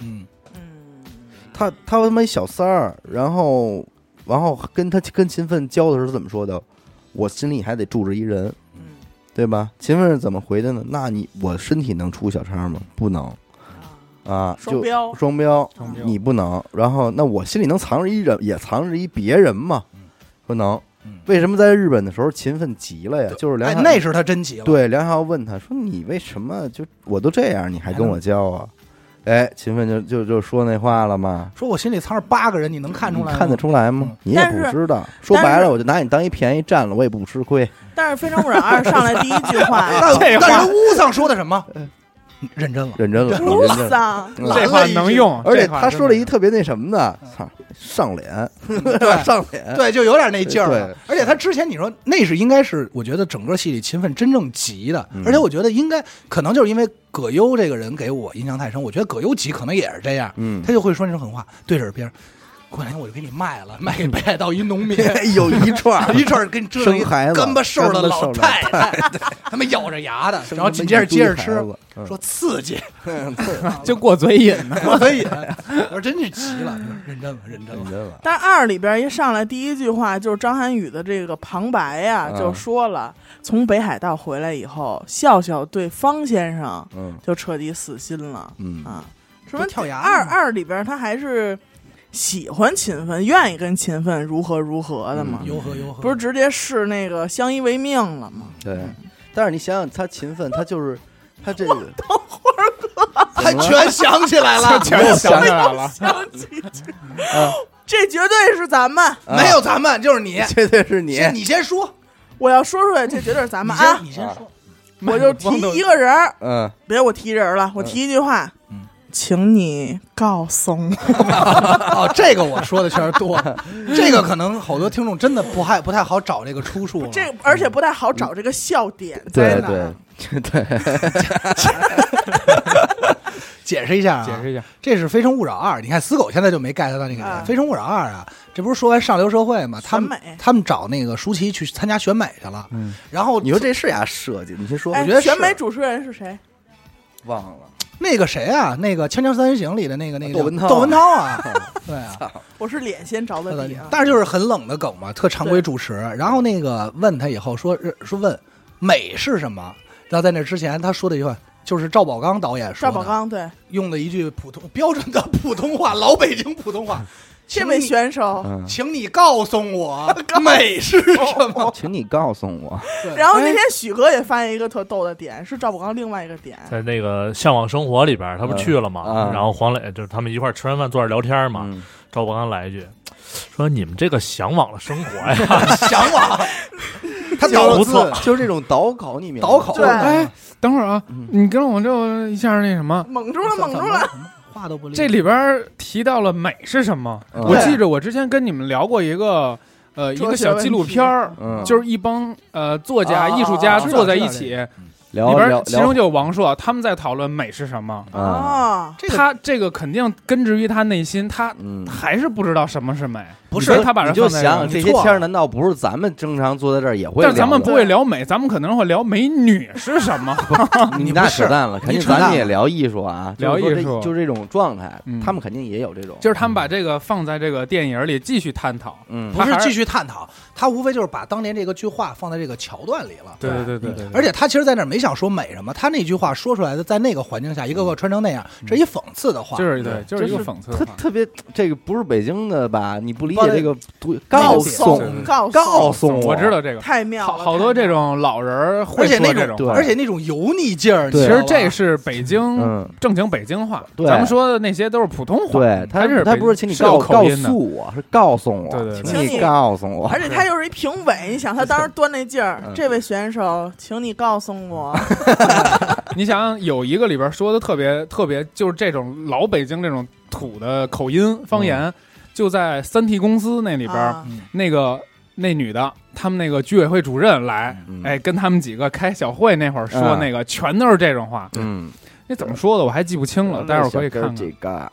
嗯，嗯，他他他妈一小三儿，然后然后跟他跟秦奋交的时候怎么说的？我心里还得住着一人，嗯对吧？秦奋是怎么回的呢？那你我身体能出小差吗？不能啊，双标双标，你不能。然后那我心里能藏着一人，也藏着一别人嘛嗯？不能嗯。为什么在日本的时候勤奋急了呀？就是梁那是他真急了。，对梁晓问他说：“你为什么就我都这样，你还跟我交啊？”哎，秦奋就就就说那话了嘛。说我心里藏着八个人，你能看出来吗？看得出来吗嗯？你也不知道。说白了，我就拿你当一便宜占了，我也不吃亏。但是《非诚勿扰二》上来第一句话，但这话但是乌桑说的什么？认真了。认真了，认真了。这话能用，而且他说了一特别那什么的，操，上脸，对。上脸，对，就有点那劲儿了。而且他之前你说那是应该是，我觉得整个戏里勤奋真正急的，嗯。而且我觉得应该可能就是因为葛优这个人给我印象太深，我觉得葛优急可能也是这样，嗯。他就会说那种狠话，对着耳边，过两天我就给你卖了，卖给北海道一农民。有一串 一串儿给你折腾一生孩子干巴瘦的老太太，他们咬着牙的，然后紧接着接着吃，嗯说刺激，就过嘴瘾呢。过嘴瘾我说真是急了，认真了，认真了。认真了，但二里边一上来第一句话就是张涵予的这个旁白呀、嗯就说了，从北海道回来以后，笑笑对方先生嗯就彻底死心了嗯啊。什么跳崖二二里边他还是喜欢勤奋，愿意跟勤奋如何如何的嘛，如何如何，不是直接视那个相依为命了吗？对。但是你想想，他勤奋，他就是他这个他全想起来了，全想起来了，这绝对是咱们，啊。没有咱们就是你，绝对是你，你先说，我要说出来，这绝对是咱们啊！你先说，我就提一个人儿，嗯。别我提人了，我提一句话。嗯，请你告诉我，哦，这个我说的确实多，这个可能好多听众真的不太不太好找这个出处了。这而且不太好找这个笑点在对哪儿。对 对，解释一下啊，解释一下，这是《非诚勿扰二》，你看死狗现在就没 get 到那个点。啊非诚勿扰二》啊，这不是说完上流社会嘛？他们选美他们找那个舒淇去参加选美去了，嗯，然后你说这是呀设计？你先说，哎我觉得，是选美主持人是谁？忘了。那个谁啊，那个《锵锵三人行》里的那个那个窦文涛窦文涛啊，对啊，我是脸先着的底啊。但是就是很冷的梗嘛，特常规主持。然后那个问他以后说说问美是什么？然后在那之前他说的一句话就是赵宝刚导演说的，赵宝刚对用的一句普通标准的普通话，老北京普通话。这位选手，嗯，请你告诉我 美是什么？请你告诉我，然后那哎天许哥也发现一个特逗的点，是赵宝刚另外一个点，在那个《向往生活》里边，他不去了嘛？嗯。然后黄磊就是他们一块儿吃完饭坐着聊天嘛。嗯。赵宝刚来一句说：“你们这个向往的生活呀，向往，他不导错。就是这种倒口，你明白吗倒口，对。哎，等会儿啊，嗯。你跟我这一下那什么，蒙住了，蒙住了。，话都不利。这里边提到了美是什么？嗯我记着我之前跟你们聊过一个呃一个小纪录片儿，嗯，就是一帮呃作家、啊艺术家坐在一起，里边其中就有王朔，他们在讨论美是什么。啊，他这个肯定根植于他内心，他嗯，还是不知道什么是美。不是他把人就想这些天儿，难道不是咱们正常坐在这儿也会？但咱们不会聊美，咱们可能会聊美女是什么。你 那扯淡了，肯定咱们也聊艺术啊，聊艺术就是这种状态嗯，他们肯定也有这种，就是他们把这个放在这个电影里继续探讨。嗯不是继续探讨，他无非就是把当年这个句话放在这个桥段里了。对对对对对，而且他其实在那儿没想说美什么，他那句话说出来的，在那个环境下，一个个穿成那样，这是一讽刺的话。就是对，就是一个讽刺的话。特特别这个不是北京的吧？你不理不解这个读告诉告诉告诉我，我知道这个，太妙了，好好多这种老人儿会而且那种对说这种话。而且那种油腻劲儿，其实这是北京嗯，正经北京话，对咱们说的那些都是普通话。对他他是他不是请你告诉我，是告诉我，请你告诉我，而且他又是一评委，你想他当时端那劲儿嗯，这位选手，请你告诉我 你想想，有一个里边说的特别特别，就是这种老北京这种土的口音方言，就在三 T 公司那里边，啊那个那女的，他们那个居委会主任来，嗯哎，跟他们几个开小会那会儿说啊那个，全都是这种话。嗯，那怎么说的我还记不清了，待会儿可以看这看。个。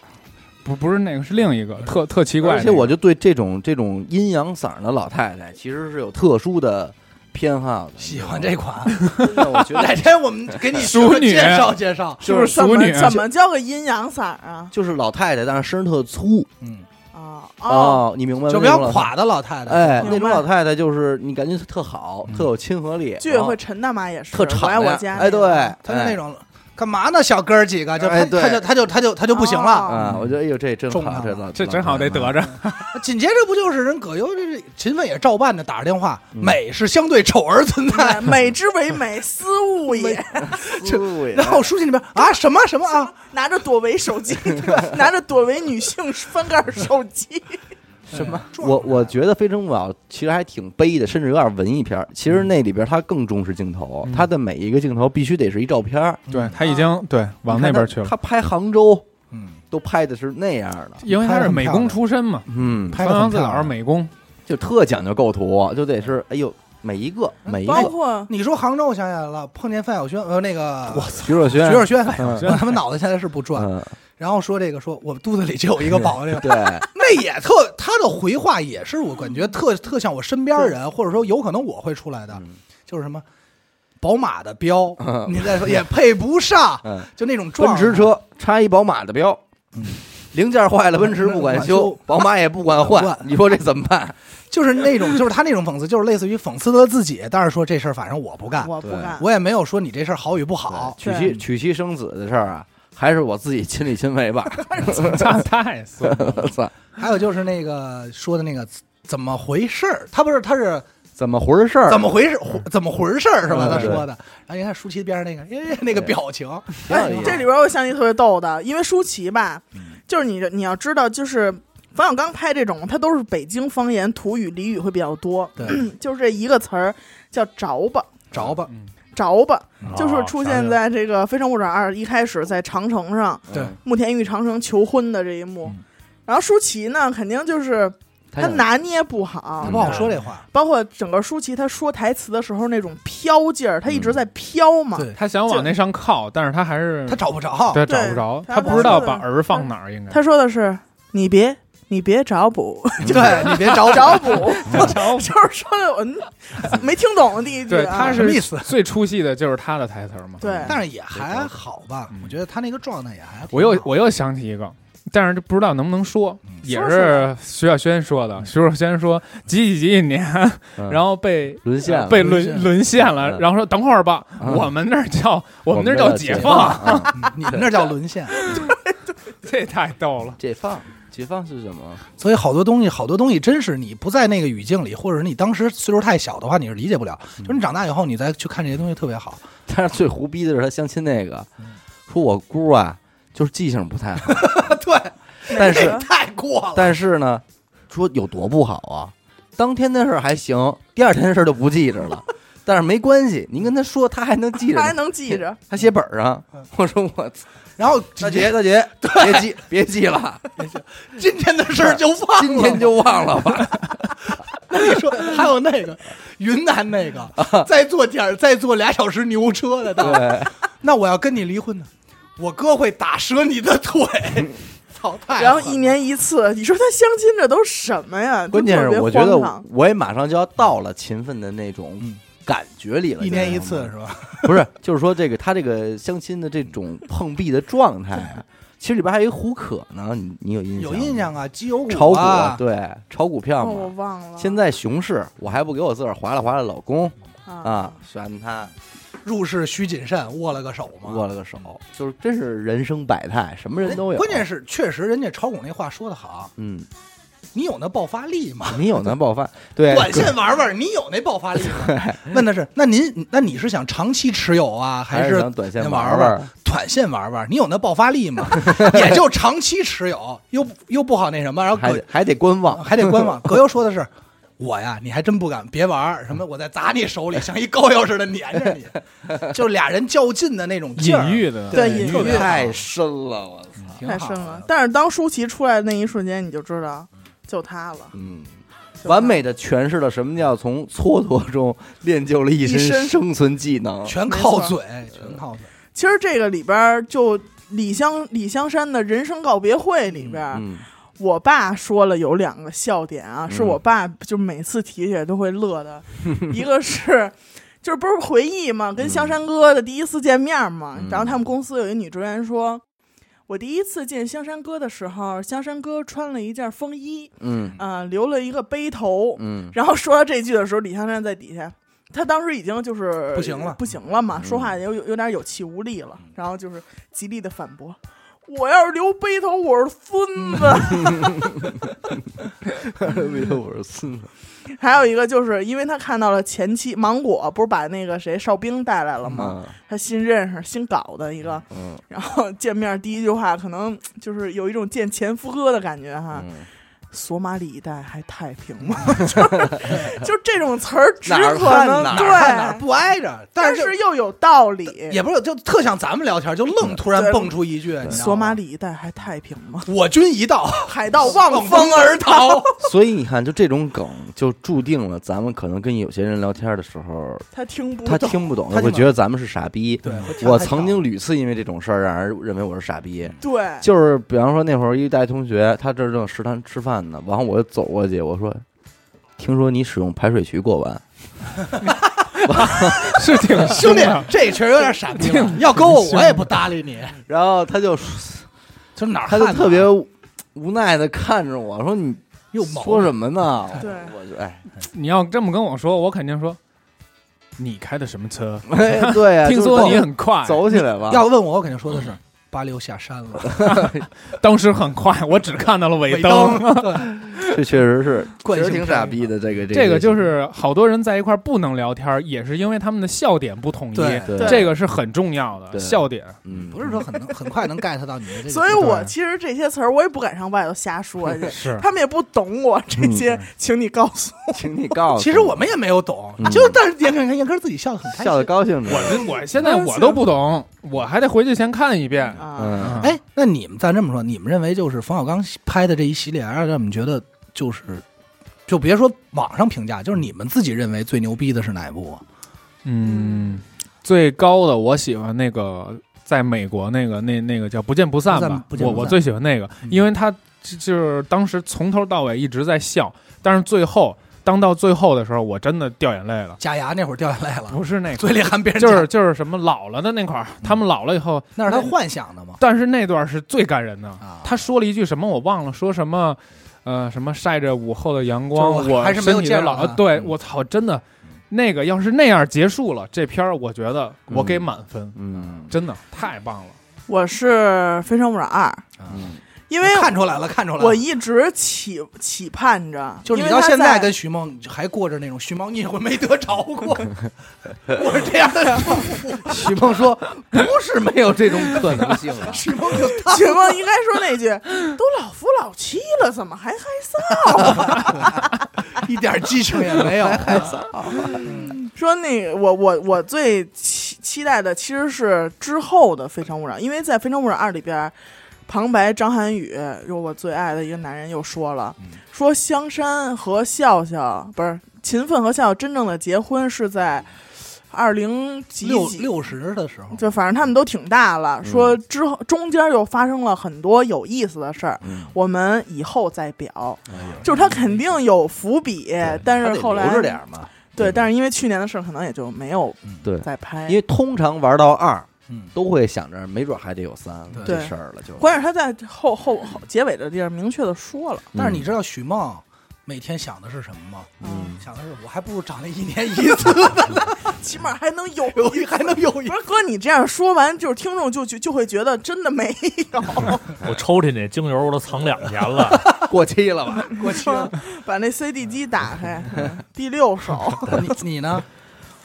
不不是那个，是另一个特特奇怪。而且我就对这种这种阴阳嗓的老太太，其实是有特殊的偏好的。喜欢这款。我觉哪天我们给你 淑女介绍介绍。就是怎熟女？么怎么叫个阴阳嗓啊？就是老太太，但是声儿特粗嗯，啊哦，哦，你明白吗？就比较垮的老太太。哎，那种老太太就是你感觉特好，嗯特有亲和力，居委会陈大妈也是，特敞亮家，哎，对，哎他就那种干嘛呢？小哥儿几个，就他哎对他就他就他就他就不行了。啊，我觉得哎呦，这真好，中了这老这真好，得得。着。紧接着不就是人葛优这这勤奋也照办的打着电话，嗯美是相对丑而存在。美之为美，斯物也。对然后书信里边啊什么什么啊，拿着朵唯手机，拿着朵唯女性翻盖手机，什么？我我觉得《非诚勿扰》其实还挺悲的，甚至有点文艺片儿。其实那里边他更重视镜头，嗯他的每一个镜头必须得是一照片儿。对他已经对往那边去了，他拍杭州嗯，都拍的是那样的，因为他是美工出身嘛，嗯，拍方洋自老得很漂亮是美工，就特讲究构图，就得是哎呦每一个每一个。包括你说杭州，我想起来了，碰见范晓萱，呃，那个徐若瑄，徐若瑄，嗯我他妈脑子现在是不转。嗯，然后说这个，说我肚子里就有一个宝宝，这个 对，那也特他的回话也是我感觉特特像我身边人，或者说有可能我会出来的，嗯。就是什么宝马的标，嗯。你再说也配不上，嗯，就那种奔驰车插一宝马的标，零件坏了，奔驰不管修，宝马也不管不管换，你说这怎么办？就是那种就是他那种讽刺，就是类似于讽刺他自己，但是说这事儿反正我不干，我不干，我也没有说你这事儿好与不好，娶妻娶妻生子的事儿啊，还是我自己亲力亲为吧。太 还有就是那个说的那个怎么回事儿，他不是他是怎么回事儿？怎么回事怎么回事儿是吧？他说的，然后你看舒淇边上那个，哎，那个表情，哎这里边我想起特别逗的，因为舒淇吧，嗯。就是你你要知道，就是冯小刚拍这种，他都是北京方言、土语、俚语会比较多。对，就是这一个词儿叫着吧，着吧，着吧，哦就是出现在这个《非诚勿扰二》一开始在长城上，对嗯慕田峪长城求婚的这一幕。嗯然后舒淇呢，肯定就是她拿捏不好他，不好说这话。包括整个舒淇她说台词的时候那种飘劲儿，她一直在飘嘛。对他想往那上靠，但是他还是他找不着，对对找不着，他他不知道把儿放哪儿，应该她说的是：“你别，你别找补，对你别找找补。” 就是说的我嗯没听懂第一句对，啊。他是什么意思最出戏的就是他的台词嘛。对但是也还好吧嗯，我觉得他那个状态也还好。我又我又想起一个，但是不知道能不能说，嗯也是徐小轩说的。徐小轩说几几几几年，嗯然后被沦陷了被沦沦沦陷了，嗯然后说等会儿吧，嗯我们那儿叫我们那儿叫叫解放，你们那叫沦陷，这太逗了。解放，解放是什么？所以好多东西，好多东西真是你不在那个语境里，或者是你当时岁数太小的话，你是理解不了。就是你长大以后，你再去看这些东西特别好。但是最胡逼的是他相亲那个，说我姑啊，就是记性不太好，对，但是太过了。但是呢，说有多不好啊？当天的事儿还行，第二天的事儿就不记着了。但是没关系，您跟他说，他还能记着呢。他还能记着。他写本儿上。我说我操，然后大姐大姐，别记别记了，今天的事儿就忘了。今天就忘了吧。那你说还有那个云南那个，再坐点儿再坐俩小时牛车的，对，那我要跟你离婚呢，我哥会打折你的腿。操，太然后一年一次，你说他相亲这都什么呀？关键是我觉得我也马上就要到了勤奋的那种嗯感觉里了。一年一次是吧？不是，就是说这个他这个相亲的这种碰壁的状态啊，其实里边还有一个胡可呢，你你有印象？有印。象啊，基友炒股啊，对，炒股票哦，我嘛。忘了。现在熊市，我还不给我自个儿划拉划拉老公啊啊，选他入市需谨慎，握了个手嘛。握了个手，就是真是人生百态，什么人都有。关键是，确实人家炒股那话说的好，嗯，你有那爆发力吗？你有那爆发，对，短线玩玩，你有那爆发力吗？问的是，那您那你是想长期持有啊，还是想短线玩玩？短线玩玩？你有那爆发力吗？也就长期持有，又又不好那什么，然后还得还得观望，还得观望。葛优说的是。我呀，你还真不敢，别玩什么，我再砸你手里，像一膏药似的粘着你，就俩人较劲的那种劲儿隐喻的，对隐喻太深了，我操！太深了。但是当舒淇出来的那一瞬间，你就知道，就他了。嗯，完美的诠释了什么叫从蹉跎中练就了一 一身身生存技能。全靠嘴，全靠嘴。其实这个里边儿就李香李香山的人生告别会里边儿，嗯，我爸说了有两个笑点啊，是嗯我爸就每次提起来都会乐的，一个是。就是不是回忆嘛，跟香山哥的第一次见面嘛，嗯然后他们公司有一女职员说，我第一次见香山哥的时候，香山哥穿了一件风衣，嗯啊、留了一个背头，嗯然后说到这句的时候，李香山在底下，他当时已经就是不行了不行了嘛，嗯说话有有有点有气无力了，然后就是极力的反驳。我要是留背头，我是孙子。为了我是孙子，还有一个就是因为他看到了前妻芒果，不是把那个谁哨兵带来了吗？嗯他新认识、新搞的一个，嗯然后见面第一句话可能就是有一种见前夫哥的感觉哈。嗯，索马里一带还太平吗？就是就这种词儿，只可能看哪对，哪儿不挨着，但但是是又有道理。也不是，就特像咱们聊天，就愣突然蹦出一句：“你知道吗索马里一带还太平吗？我军一到，海盗 望风风而逃。所以你看，就这种梗，就注定了咱们可能跟有些人聊天的时候，他听不他懂，听不懂，他听不懂他会觉得咱们是傻逼。对，我曾经屡次因为这种事儿让人认为我是傻逼。对，就是比方说那会儿一大同学，他这正食堂吃饭呢，然后我就走过去，我说：“听说你使用排水渠过弯。是挺 兄弟，，这确实有点傻逼了。要搁我，我也不搭理你。”然后他就就哪儿他就特别无奈的看着我说：“你又毛说什么呢？”对我就哎，你要这么跟我说，我肯定说，你开的什么车？哎对呀，听说你很快，走起来吧。要问我，我肯定说的是八六下山了，当时很快，我只看到了尾尾灯。对这确实是，确实挺傻逼的。这个这个就是好多人在一块儿不能聊天，也是因为他们的笑点不统一。这个是很重要的笑点。嗯，不是说很能很快能 get 到你的这。所以我其实这些词儿我也不敢上外头瞎说 去，是他们也不懂我这些，请你告诉我。请你告诉，其实我们也没有懂，嗯就但是眼看看严科自己笑得很开心。笑的高兴我。我我现在我都不懂，我还得回去先看一遍。啊，嗯，哎，那你们咱这么说，你们认为就是冯小刚拍的这一系列，让你们觉得就是，就别说网上评价，就是你们自己认为最牛逼的是哪一部？啊？嗯，最高的我喜欢那个在美国那个那那个叫不见不散吧，不见不散。我我最喜欢那个，嗯。因为他就就是当时从头到尾一直在笑，但是最后当到最后的时候，我真的掉眼泪了。假牙那会儿掉眼泪了，不是那个，嘴里含别人就是就是什么老了的那块儿，他们老了以后，那是他幻想的嘛。但是那段是最感人的。啊。他说了一句什么我忘了，说什么，呃，什么晒着午后的阳光，我还是没有身体的见老，对嗯。我操，真的，那个要是那样结束了，这片儿我觉得我给满分，嗯。真的太棒了。我是《非诚勿扰二》，嗯，因为看出来了，看出来了。我一直期期盼着，就是你到现在在跟徐梦还过着那种徐猫腻混没得着过，我是这样的生活。许梦说不是没有这种可能性啊。徐梦就 当徐梦应该说那句：“都老夫老妻了，怎么还害臊 一点激情也没有，害臊说那个我我我最期期待的其实是之后的《非诚勿扰》，因为在《非诚勿扰二》里边，旁白张涵予，就我最爱的一个男人又说了，嗯说香山和笑笑不是勤奋和笑笑真正的结婚是在二零几几六六十的时候，就反正他们都挺大了，嗯说之后中间又发生了很多有意思的事儿，嗯我们以后再表。哎就是他肯定有伏笔，但是后来留着点嘛。对，但是因为去年的事儿，可能也就没有对，再拍。因为通常玩到二嗯，都会想着，没准还得有三对。这事儿了，就。关键他在后后后结尾的地儿明确的说了，但是你知道许梦每天想的是什么吗？嗯，想的是我还不如长那一年一次的呢，起码还能有有一还能有一不是哥，你这样说完，就是听众就就就会觉得真的没有，我抽屉那精油我都藏两年了，过期了吧？过期了。把那 CD 机打开，第六首，你你呢？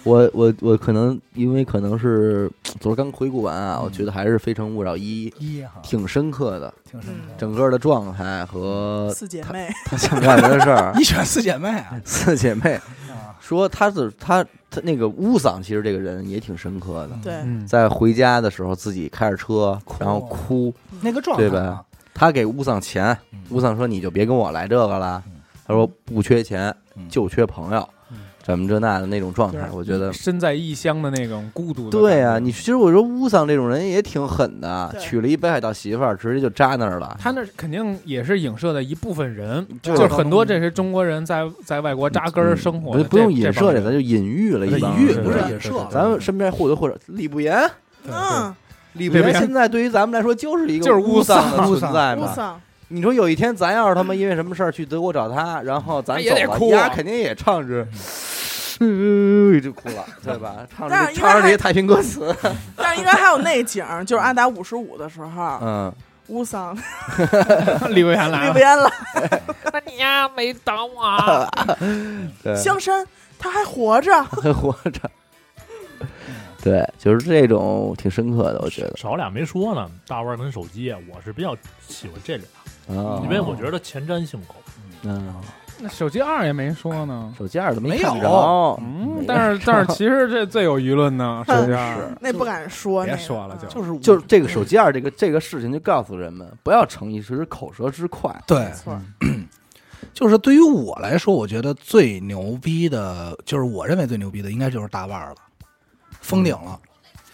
我我我可能因为可能是昨儿刚回顾完啊，我觉得还是《非诚勿扰一》一哈，挺深刻的，挺深刻。整个的状态和四姐妹，他想干的事儿。你选四姐妹啊？四姐妹啊说他是他他那个乌桑，其实这个人也挺深刻的。对，嗯，在回家的时候，自己开着车，然后哭。那个状态啊对吧？他给乌桑钱嗯，乌桑说：“你就别跟我来这个了嗯。”他说：“不缺钱嗯，就缺朋友嗯。”怎么这那的那种状态，我觉得身在异乡的那种孤独对啊、你其实我说乌桑这种人也挺狠的，娶了一北海道媳妇儿，直接就扎那儿了。他那肯定也是影射的一部分人，就就是很多这些中国人在在外国扎根儿生活不不用影射这，这咱就隐喻了一帮隐喻不是对影射咱们身边或多或少，李不言，嗯，李不言现在对于咱们来说就是一个就是乌乌桑的存在嘛。你说有一天咱要是他妈因为什么事儿去德国找他，然后咱也走了，得哭啊。丫肯定也唱着，嗯，就哭了，对吧？唱着唱着这些太平歌词，但是应该还有内景儿，就是阿达五十五的时候，嗯，乌桑。李不言来了。李不，言了，那你呀没等我。对，香山他还活着，还活着。对，就是这种挺深刻的，我觉得。少俩没说呢，大腕儿跟手机，我是比较喜欢这俩，啊，因为我觉得前瞻性高。嗯，那手机二也没说呢。手机二都没有看着，嗯，但是但是其实这最有舆论呢，手机二是那不敢说，别那说了就就是就是这个手机二这个这个事情，就告诉人们不要逞一时口舌之快。对没，错，就是对于我来说，我觉得最牛逼的，就是我认为最牛逼的，应该就是大腕儿了，封顶了。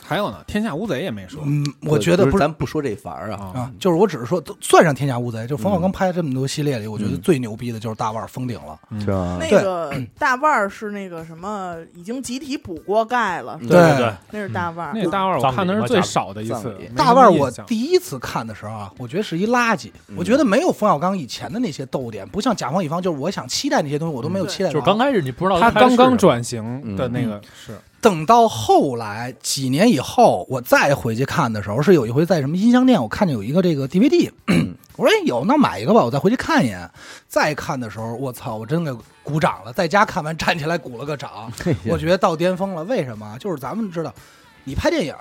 还有呢，天下无贼也没说。嗯，我觉得不不是咱不说这法儿啊，啊。啊，就是我只是说，都算上天下无贼，就冯小刚嗯。拍这么多系列里，我觉得嗯。最牛逼的就是大腕儿封顶了。是吧？那个大腕儿是那个什么，已经集体补过钙了，对。对对，那是大腕儿。那大腕儿我看的是最少的一次。大腕儿我第一次看的时候啊，我觉得是一垃圾，嗯。我觉得没有冯小刚以前的那些逗点，不像甲方乙方，就是我想期待那些东西，我都没有嗯期待。就是刚开始你不知道他刚刚转型的那个是等到后来几年以后，我再回去看的时候，是有一回在什么音像店，我看见有一个这个 DVD，我说哎有，那买一个吧，我再回去看一眼。再看的时候，我操，我真给鼓掌了。在家看完站起来鼓了个掌，我觉得到巅峰了。为什么？就是咱们知道，你拍电影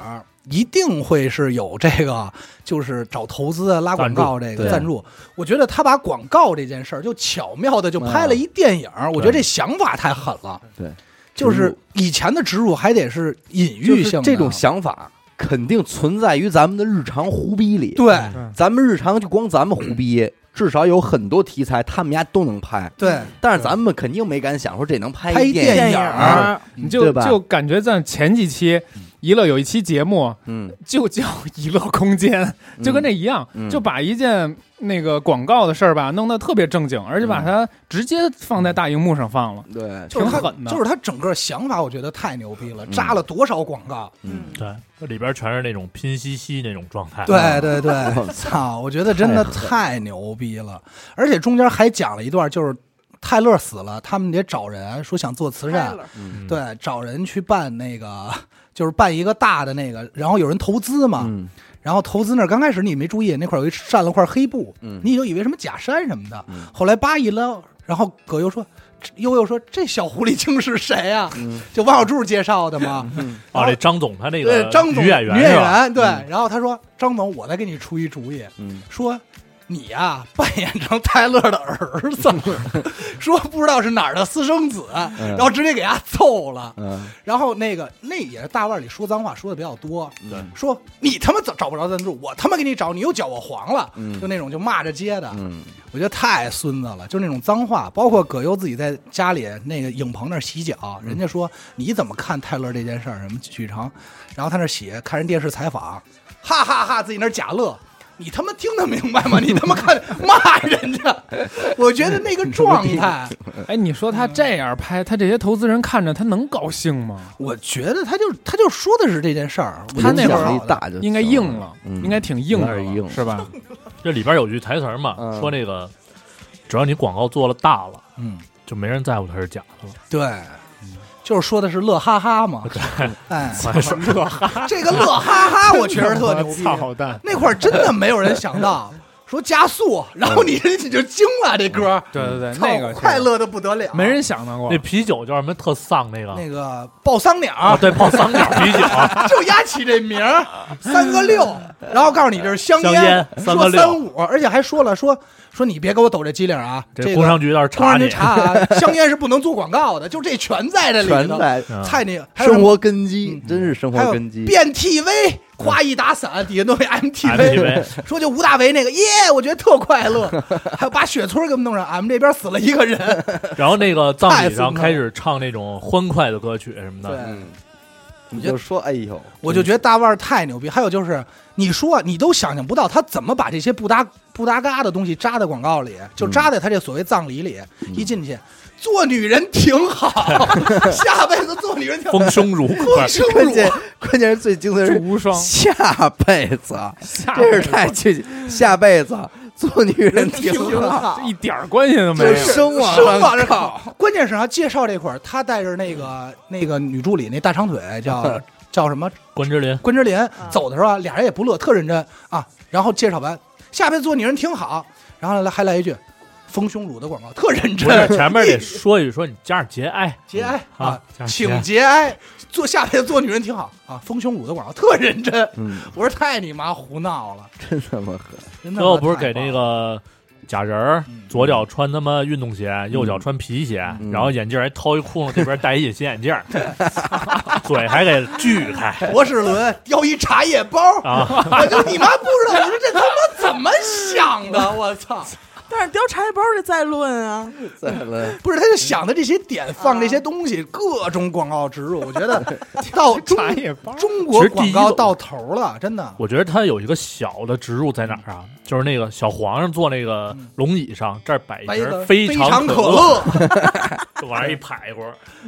一定会是有这个，就是找投资啊、拉广告这个赞助。我觉得他把广告这件事儿就巧妙的就拍了一电影，我觉得这想法太狠了。对，就是以前的植入还得是隐喻性的，这种想法肯定存在于咱们的日常胡逼里。对。咱们日常就光咱们胡逼，至少有很多题材他们家都能拍，对。但是咱们肯定没敢想说这能拍电电影你就对吧？就感觉在前几期娱乐有一期节目嗯，就叫娱乐空间，就跟这一样，嗯。就把一件那个广告的事儿吧弄得特别正经，而且把它直接放在大荧幕上放了。对，挺狠的。就是他整个想法，我觉得太牛逼了，嗯。扎了多少广告？嗯，对，这里边全是那种拼夕夕那种状态。对对对，操！我觉得真的太牛逼了，而且中间还讲了一段，就是泰勒死了，他们得找人说想做慈善，嗯。对，找人去办那个，就是办一个大的那个，然后有人投资嘛，嗯然后投资那儿刚开始你没注意，那块有一扇了块黑布，嗯你就以为什么假山什么的，嗯后来叭一捞，然后葛优说。悠悠说：“这小狐狸精是谁呀、嗯就王小柱介绍的嘛。啊，这张总他那个，对张总女演员女演？员对。然后他说：“张总，我再给你出一主意，嗯说你呀、扮演成泰勒的儿子，说不知道是哪儿的私生子，然后直接给他揍了。嗯然后那个那也是大腕里说脏话说的比较多，对说你他妈找找不着赞助，我他妈给你找，你又搅我黄了，嗯就那种就骂着街的，嗯我觉得太孙子了，就那种脏话。包括葛优自己在家里那个影棚那儿洗脚，人家说你怎么看泰勒这件事儿？什么许成，然后他那儿洗，看人电视采访，哈哈哈自己那儿假乐。你他妈听得明白吗？你他妈看骂人家，我觉得那个状态，哎，你说他这样拍，他这些投资人看着他能高兴吗？我觉得他就他就说的是这件事儿。他那会儿应该硬了，嗯应该挺硬的是吧？这里边有句台词嘛，嗯说那个只要你广告做了大了，嗯，就没人在乎它是假的了。对，就是说的是乐哈哈嘛。哎，乐哈，这个乐哈哈，我确实特牛逼。操蛋！那块儿真的没有人想到说加速，然后你你就惊了，这歌儿对对对，那个快乐的不得了，没人想到过那。啤酒叫什么特丧那个那个爆丧鸟啊，对，爆桑鸟啤酒，就压起这名儿三个六，然后告诉你这是香香烟三个三五，而且还说了说说你别给我抖这机灵啊，这工商局倒是工商局查你。查啊，香烟是不能做广告的，就这全在这里头，全在嗯太那生活根基，真是生活根基。变 TV，夸一打伞，底下都是 MTV，MTV 说就吴大维那个耶，我觉得特快乐，还有把雪村给我们弄上，俺们这边死了一个人，然后那个葬礼上开始唱那种欢快的歌曲什么的，对。嗯，你就说，哎呦，我就觉得大腕儿太牛逼。还有就是，你说你都想象不到他怎么把这些不搭不搭嘎的东西扎在广告里，就扎在他这所谓葬礼里，一进去。做女人挺好，下辈子做女人挺好。丰胸如丰块。胸乳，关键关键是最精髓是无双，下辈子，下这是太具下辈子做女人挺挺好，这一点儿关系都没有。生往生往这靠。靠。关键是啊，介绍这块儿，他带着那个那个女助理那大长腿叫 叫什么关之琳，关之琳，走的时候啊，俩人也不乐，特认真啊。然后介绍完，下辈子做女人挺好。然后来还来一句，丰胸乳的广告，特认真。前面得说一句，说你加上节哀，节哀啊请节哀。做下辈子做女人挺好啊，丰胸乳的广告特认真。嗯，我说太你妈胡闹了，真他妈狠！真的。最后不是给那个假人儿嗯左脚穿他妈运动鞋，右脚穿皮鞋，嗯然后眼镜还掏一窟窿，这边戴一隐形眼镜儿，嘴还给锯开博士伦叼一茶叶包，啊！我就你妈不知道，我说这他妈怎么想的？我操！但是雕茶叶包这再论啊，再论，不是，他就想的这些点放这些东西，各种广告植入，我觉得 到中茶叶包中国广告到头了，真的。我觉得他有一个小的植入在哪儿啊？就是那个小皇上坐那个龙椅上，这儿摆一瓶 非常可乐，就往上一排过。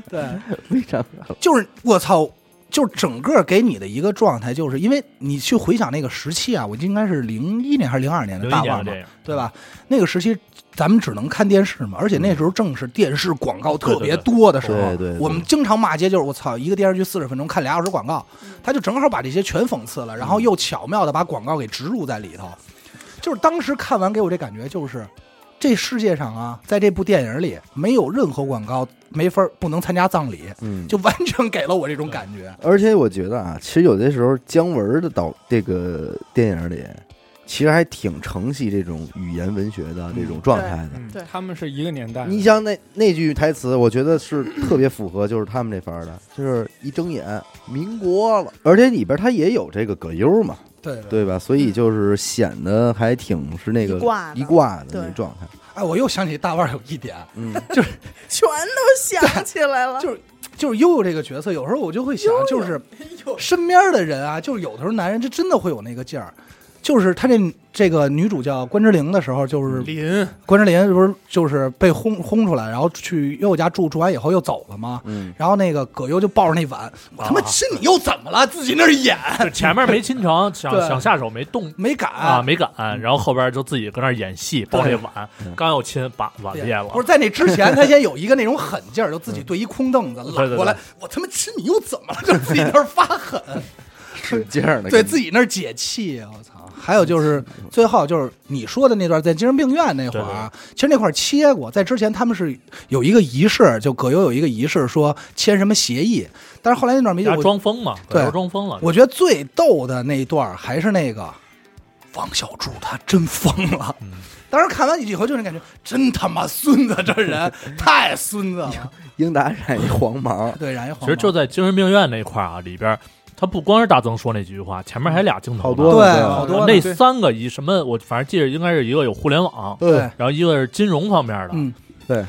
对，非常好。就是我操，就整个给你的一个状态，就是因为你去回想那个时期啊，我应该是零一年还是零二年的大腕嘛对吧？那个时期咱们只能看电视嘛，而且那时候正是电视广告特别多的时候，对对对我们经常骂街就是我操，一个电视剧四十分钟看俩小时广告，他就正好把这些全讽刺了，然后又巧妙的把广告给植入在里头。就是当时看完给我这感觉就是，这世界上啊，在这部电影里没有任何广告没法儿不能参加葬礼，嗯，就完全给了我这种感觉。而且我觉得啊，其实有的时候姜文的导这个电影里，其实还挺承袭这种语言文学的这种状态的。嗯对他们是一个年代。你像那那句台词，我觉得是特别符合，就是他们这番儿的，就是一睁眼民国了，而且里边他也有这个葛优嘛，对对吧？所以就是显得还挺是那个一挂的那状态。哎，我又想起大腕儿有一点，嗯，就是 全都想起来了，就是就是悠悠这个角色，有时候我就会想，就是身边的人啊，就是有的时候男人这真的会有那个劲儿。就是他这这个女主叫关之琳的时候，就是林关之琳不是就是被轰轰出来，然后去悠悠家住，住完以后又走了吗？嗯，然后那个葛优就抱着那碗，我他妈亲你又怎么了？自己那儿演就前面没亲成，想对想下手没动没敢啊，没敢，然后后边就自己搁那儿演戏，抱那碗嗯，刚要亲，把碗对裂了不。是在那之前，他先有一个那种狠劲儿，就自己对一空凳子对对揽过来，我他妈亲你又怎么了？就自己那儿发狠，使劲儿的，对自己那儿解气，我操！还有就是最后就是你说的那段在精神病院那会儿啊，其实那块儿切过，在之前他们是有一个仪式，就葛优有一个仪式说签什么协议，但是后来那段没。装疯嘛，对装疯了。我觉得最逗的那一段还是那个王小柱，他真疯了。嗯 当时看完以后就是感觉，真他妈孙子，这人 太孙子了。英达染一黄毛，对，染一黄毛。其实就在精神病院那块儿啊，里边他不光是大曾说那几句话，前面还俩镜头，好多对对好多那三个一什么，我反正记着应该是一个有互联网，对，然后一个是金融方面的。嗯，对，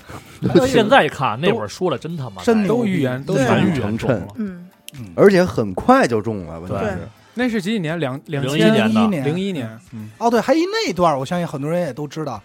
现在一看那会儿说了真他妈带真都预言都全预成言中了。嗯，嗯，而且很快就中了，问题对。是，那是几几年？两两01千年的。一年。零一年。嗯，哦，对，还一那段，我相信很多人也都知道，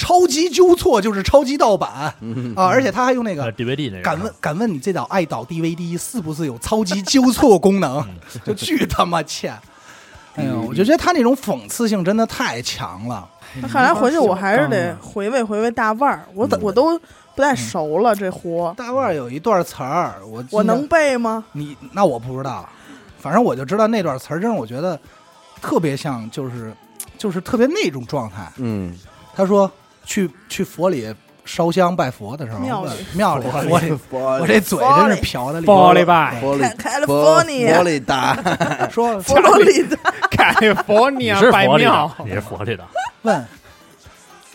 超级纠错就是超级盗版嗯啊，而且他还用那呃个。DVD 那个敢问敢问你这档爱岛 DVD 是不是有超级纠错功能？就巨他妈欠！哎呦，我就觉得他那种讽刺性真的太强了。那看来回去我还是得嗯回味回味大腕儿，我我都不太熟了这活，大腕儿有一段词儿，我我能背吗？你那我不知道，反正我就知道那段词儿，真是我觉得特别像，就是就是特别那种状态。嗯，他说去去佛里烧香拜佛的时候，庙里庙里佛里，佛我这嘴真是瓢的厉害。玻璃拜，佛里开佛 California 佛里达，说佛罗里达，开佛里拜庙，，你是佛里的，问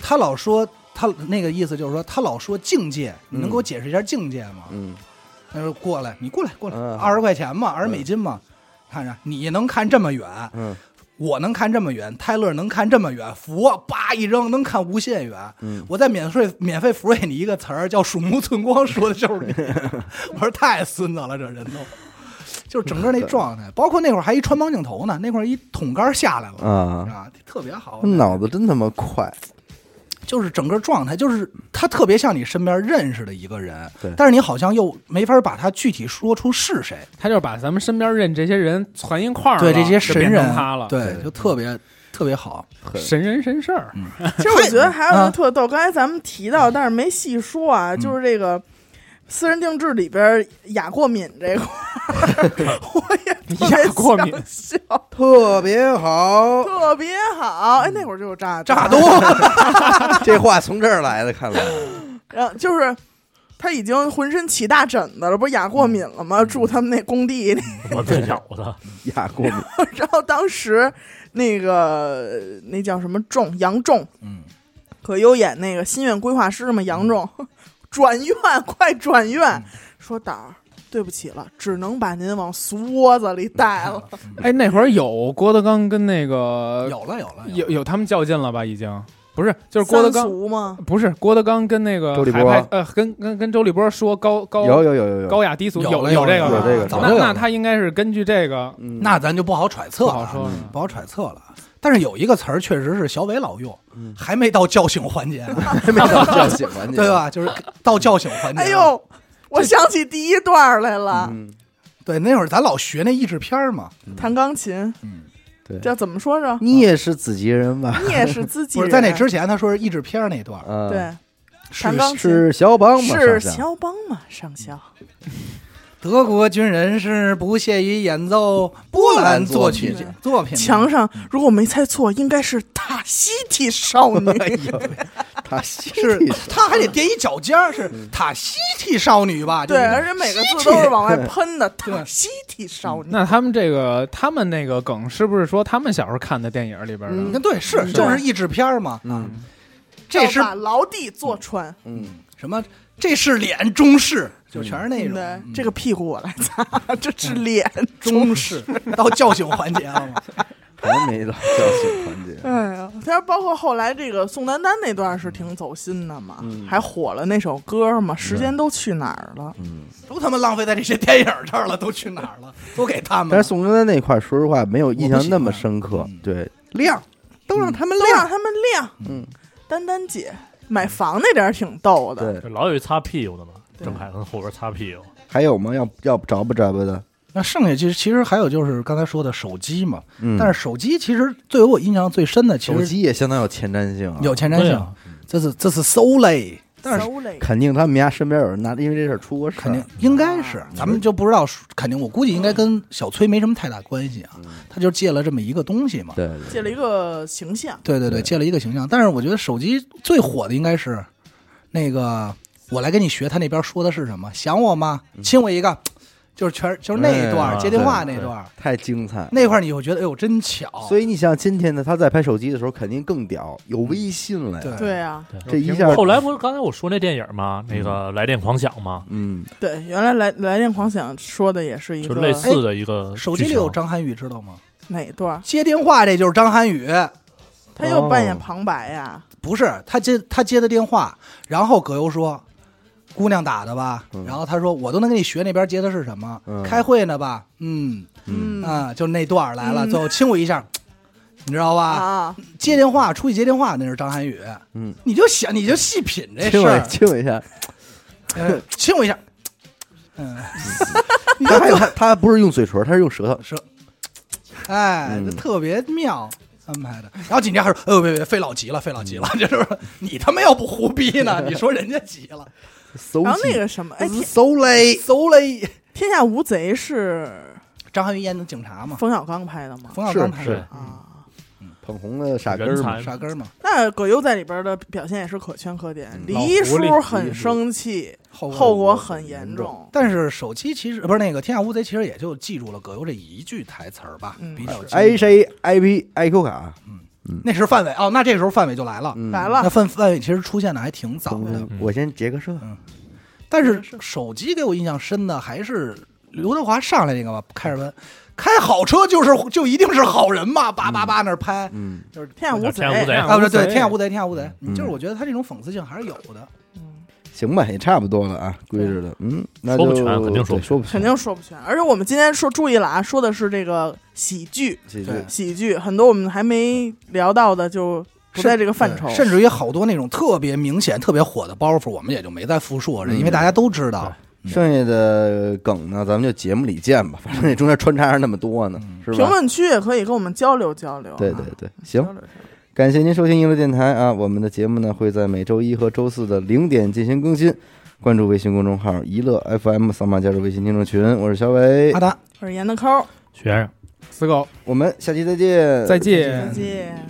他老说他那个意思就是说他老说境界，你能给我解释一下境界吗？嗯，他说过来，你过来过来，嗯二十块钱嘛，二十美金嘛，看着你能看这么远，嗯我能看这么远，泰勒能看这么远，佛叭一扔能看无限远。嗯，我再免费免费福瑞你一个词儿叫鼠目寸光，说的就是你。我说太孙子了，这人都，就是整个那状态，包括那会儿还一穿帮镜头呢，那会儿一桶杆下来了啊，啊，特别好，脑子真他妈快，就是整个状态，就是他特别像你身边认识的一个人对，但是你好像又没法把他具体说出是谁。他就把咱们身边认这些人攒一块儿了，对这些神人，他了，对，就特别特别好。神人神事儿，其实我觉得还有一啊个特逗，刚才咱们提到，但是没细说嗯啊，就是这个私人定制里边雅过敏这块 儿，我也特别雅过敏想笑，特别好，特别好。哎，那会儿就有炸炸多，这话从这儿来的，看来，然后就是他已经浑身起大疹子了，不是雅过敏了吗？住他们那工地里，我最咬的。亚过敏，然后当时那个那叫什么仲杨仲，嗯，可优演那个心愿规划师嘛，杨仲转院，快转院，说导儿。对不起了，只能把您往俗窝子里带了。哎，那会儿有郭德纲跟那个 有了有了有有他们较劲了吧？已经不是，就是郭德纲俗吗？不是郭德纲跟那个周立波海派呃，跟跟跟周立波说高高有有有有有，高雅低俗，有有了有这个有这个那那他应该是根据这个嗯那咱就不好揣测了，不好说了。不好揣测了。但是有一个词儿确实是小伟老用，嗯 还没到叫醒环节，还没到叫醒环节，对？吧？就是到叫醒环节。哎，呦，我想起第一段来了，嗯，对，那会儿咱老学那译制片儿嘛，弹钢琴，嗯，对，这怎么说着？你也是自己人吧？你也是自己人，不是在那之前他说是译制片儿那段对，是弹钢琴是肖邦吗？是肖邦嘛？上校德国军人是不屑于演奏波兰作曲作品作品。墙上，如果我没猜错，应该是塔西提少女。哎呦，他是是他还得垫一脚尖儿，是塔西提少女吧？对，而且每个字都是往外喷的。塔西提少女，那他们这个他们那个梗是不是说他们小时候看的电影里边的？你看，对，是嗯就是译制片嘛。嗯这是要把牢地坐穿。嗯，什么？这是脸中式，就全是那种这个屁股我来擦，这是脸中式。到叫醒环节了吗？还没到叫醒环节。哎呀，他包括后来这个宋丹丹那段是挺走心的嘛，嗯还火了那首歌嘛，时间都去哪儿了？嗯，都他妈浪费在这些电影这儿了，都去哪儿了？都给他们。但是宋丹丹那块，说实话没有印象那么深刻。对，亮，都让他们亮。都让他们亮。嗯，丹丹姐买房那点儿挺逗的，对，老有一擦屁股的嘛，郑恺跟后边擦屁股，还有吗？要要着不着不的？那剩下其实其实还有就是刚才说的手机嘛，嗯，但是手机其实最有我印象最深的，其实手实机也相当有前瞻性啊。有前瞻性啊，这是这是 so 累，但是肯定他们家身边有人拿，因为这事儿出过事儿。肯定应该是，咱们就不知道，肯定我估计应该跟小崔没什么太大关系啊，他就借了这么一个东西嘛。对对借了一个形象，对对对，借了一个形象。但是我觉得手机最火的应该是那个，我来跟你学他那边说的是什么？想我吗？亲我一个，就是全就是那一段哎接电话对那段太精彩。那块儿，你会觉得哎呦真巧。所以你像今天的，他在拍手机的时候肯定更屌，有微信了呀。对对啊，这一下，后来不是刚才我说那电影吗？那个《来电狂想》吗？嗯，对，原来来来电狂想说的也是一个就类似的一个手机里有张涵予，知道吗？哪段？接电话这就是张涵予，他又扮演哦旁白呀，不是他接他接的电话，然后葛优说。姑娘打的吧，嗯。然后他说我都能给你学那边接的是什么，嗯。开会呢吧，嗯。嗯。啊，就那段儿来了，嗯。最后亲我一下，你知道吧？啊，接电话出去接电话那是张涵予，嗯，你就想你就细品这事亲我儿，亲我一下。呃亲我一下，嗯，他还有他他不是用嘴唇，他是用舌头。舌，哎，嗯。这特别妙安排的。然后紧接着还说，哎呦别别，费老急了，费老急了，就是你他妈要不胡逼呢？你说人家急了，搜然后那个什么，哎，天搜嘞，搜嘞。天下无贼是张涵予演的警察嘛，冯小刚拍的吗？冯小刚拍是的啊，捧红的傻根儿傻根儿嘛，那葛优在里边的表现也是可圈可点，嗯黎叔很生气，后后果很严重。但是手机其实不是那个《天下无贼》，其实也就记住了葛优这一句台词儿吧，嗯比较清楚 A 谁 I P I Q 卡，那是范伟哦，那这时候范伟就来了。嗯。来了。那范范伟其实出现的还挺早的，嗯。我先截个射。但是手机给我印象深的还是刘德华上来那个吧，开着问，开好车就是就一定是好人嘛，叭叭叭那儿拍，嗯，就是天下无贼天下无贼啊，不是对，天下无贼，天下无贼，嗯。就是我觉得他这种讽刺性还是有的。嗯行吧，也差不多了啊，规制的。嗯，那就说不全肯定说不说不全，肯定说不全。而且我们今天说注意了啊，说的是这个喜剧，喜剧喜剧很多我们还没聊到的就不在这个范畴。甚至于好多那种特别明显、特别火的包袱，我们也就没再复述了，嗯因为大家都知道。剩下的梗呢，咱们就节目里见吧，反正那中间穿插着那么多呢，是吧？评论区也可以跟我们交流交流啊。对对对，行交，流交流感谢您收听娱乐电台啊！我们的节目呢会在每周一和周四的零点进行更新。关注微信公众号“一乐 FM”，扫码加入微信听众群。我是小伟阿，达。我是严德抠，学生。死狗，我们下期再见，再见再见。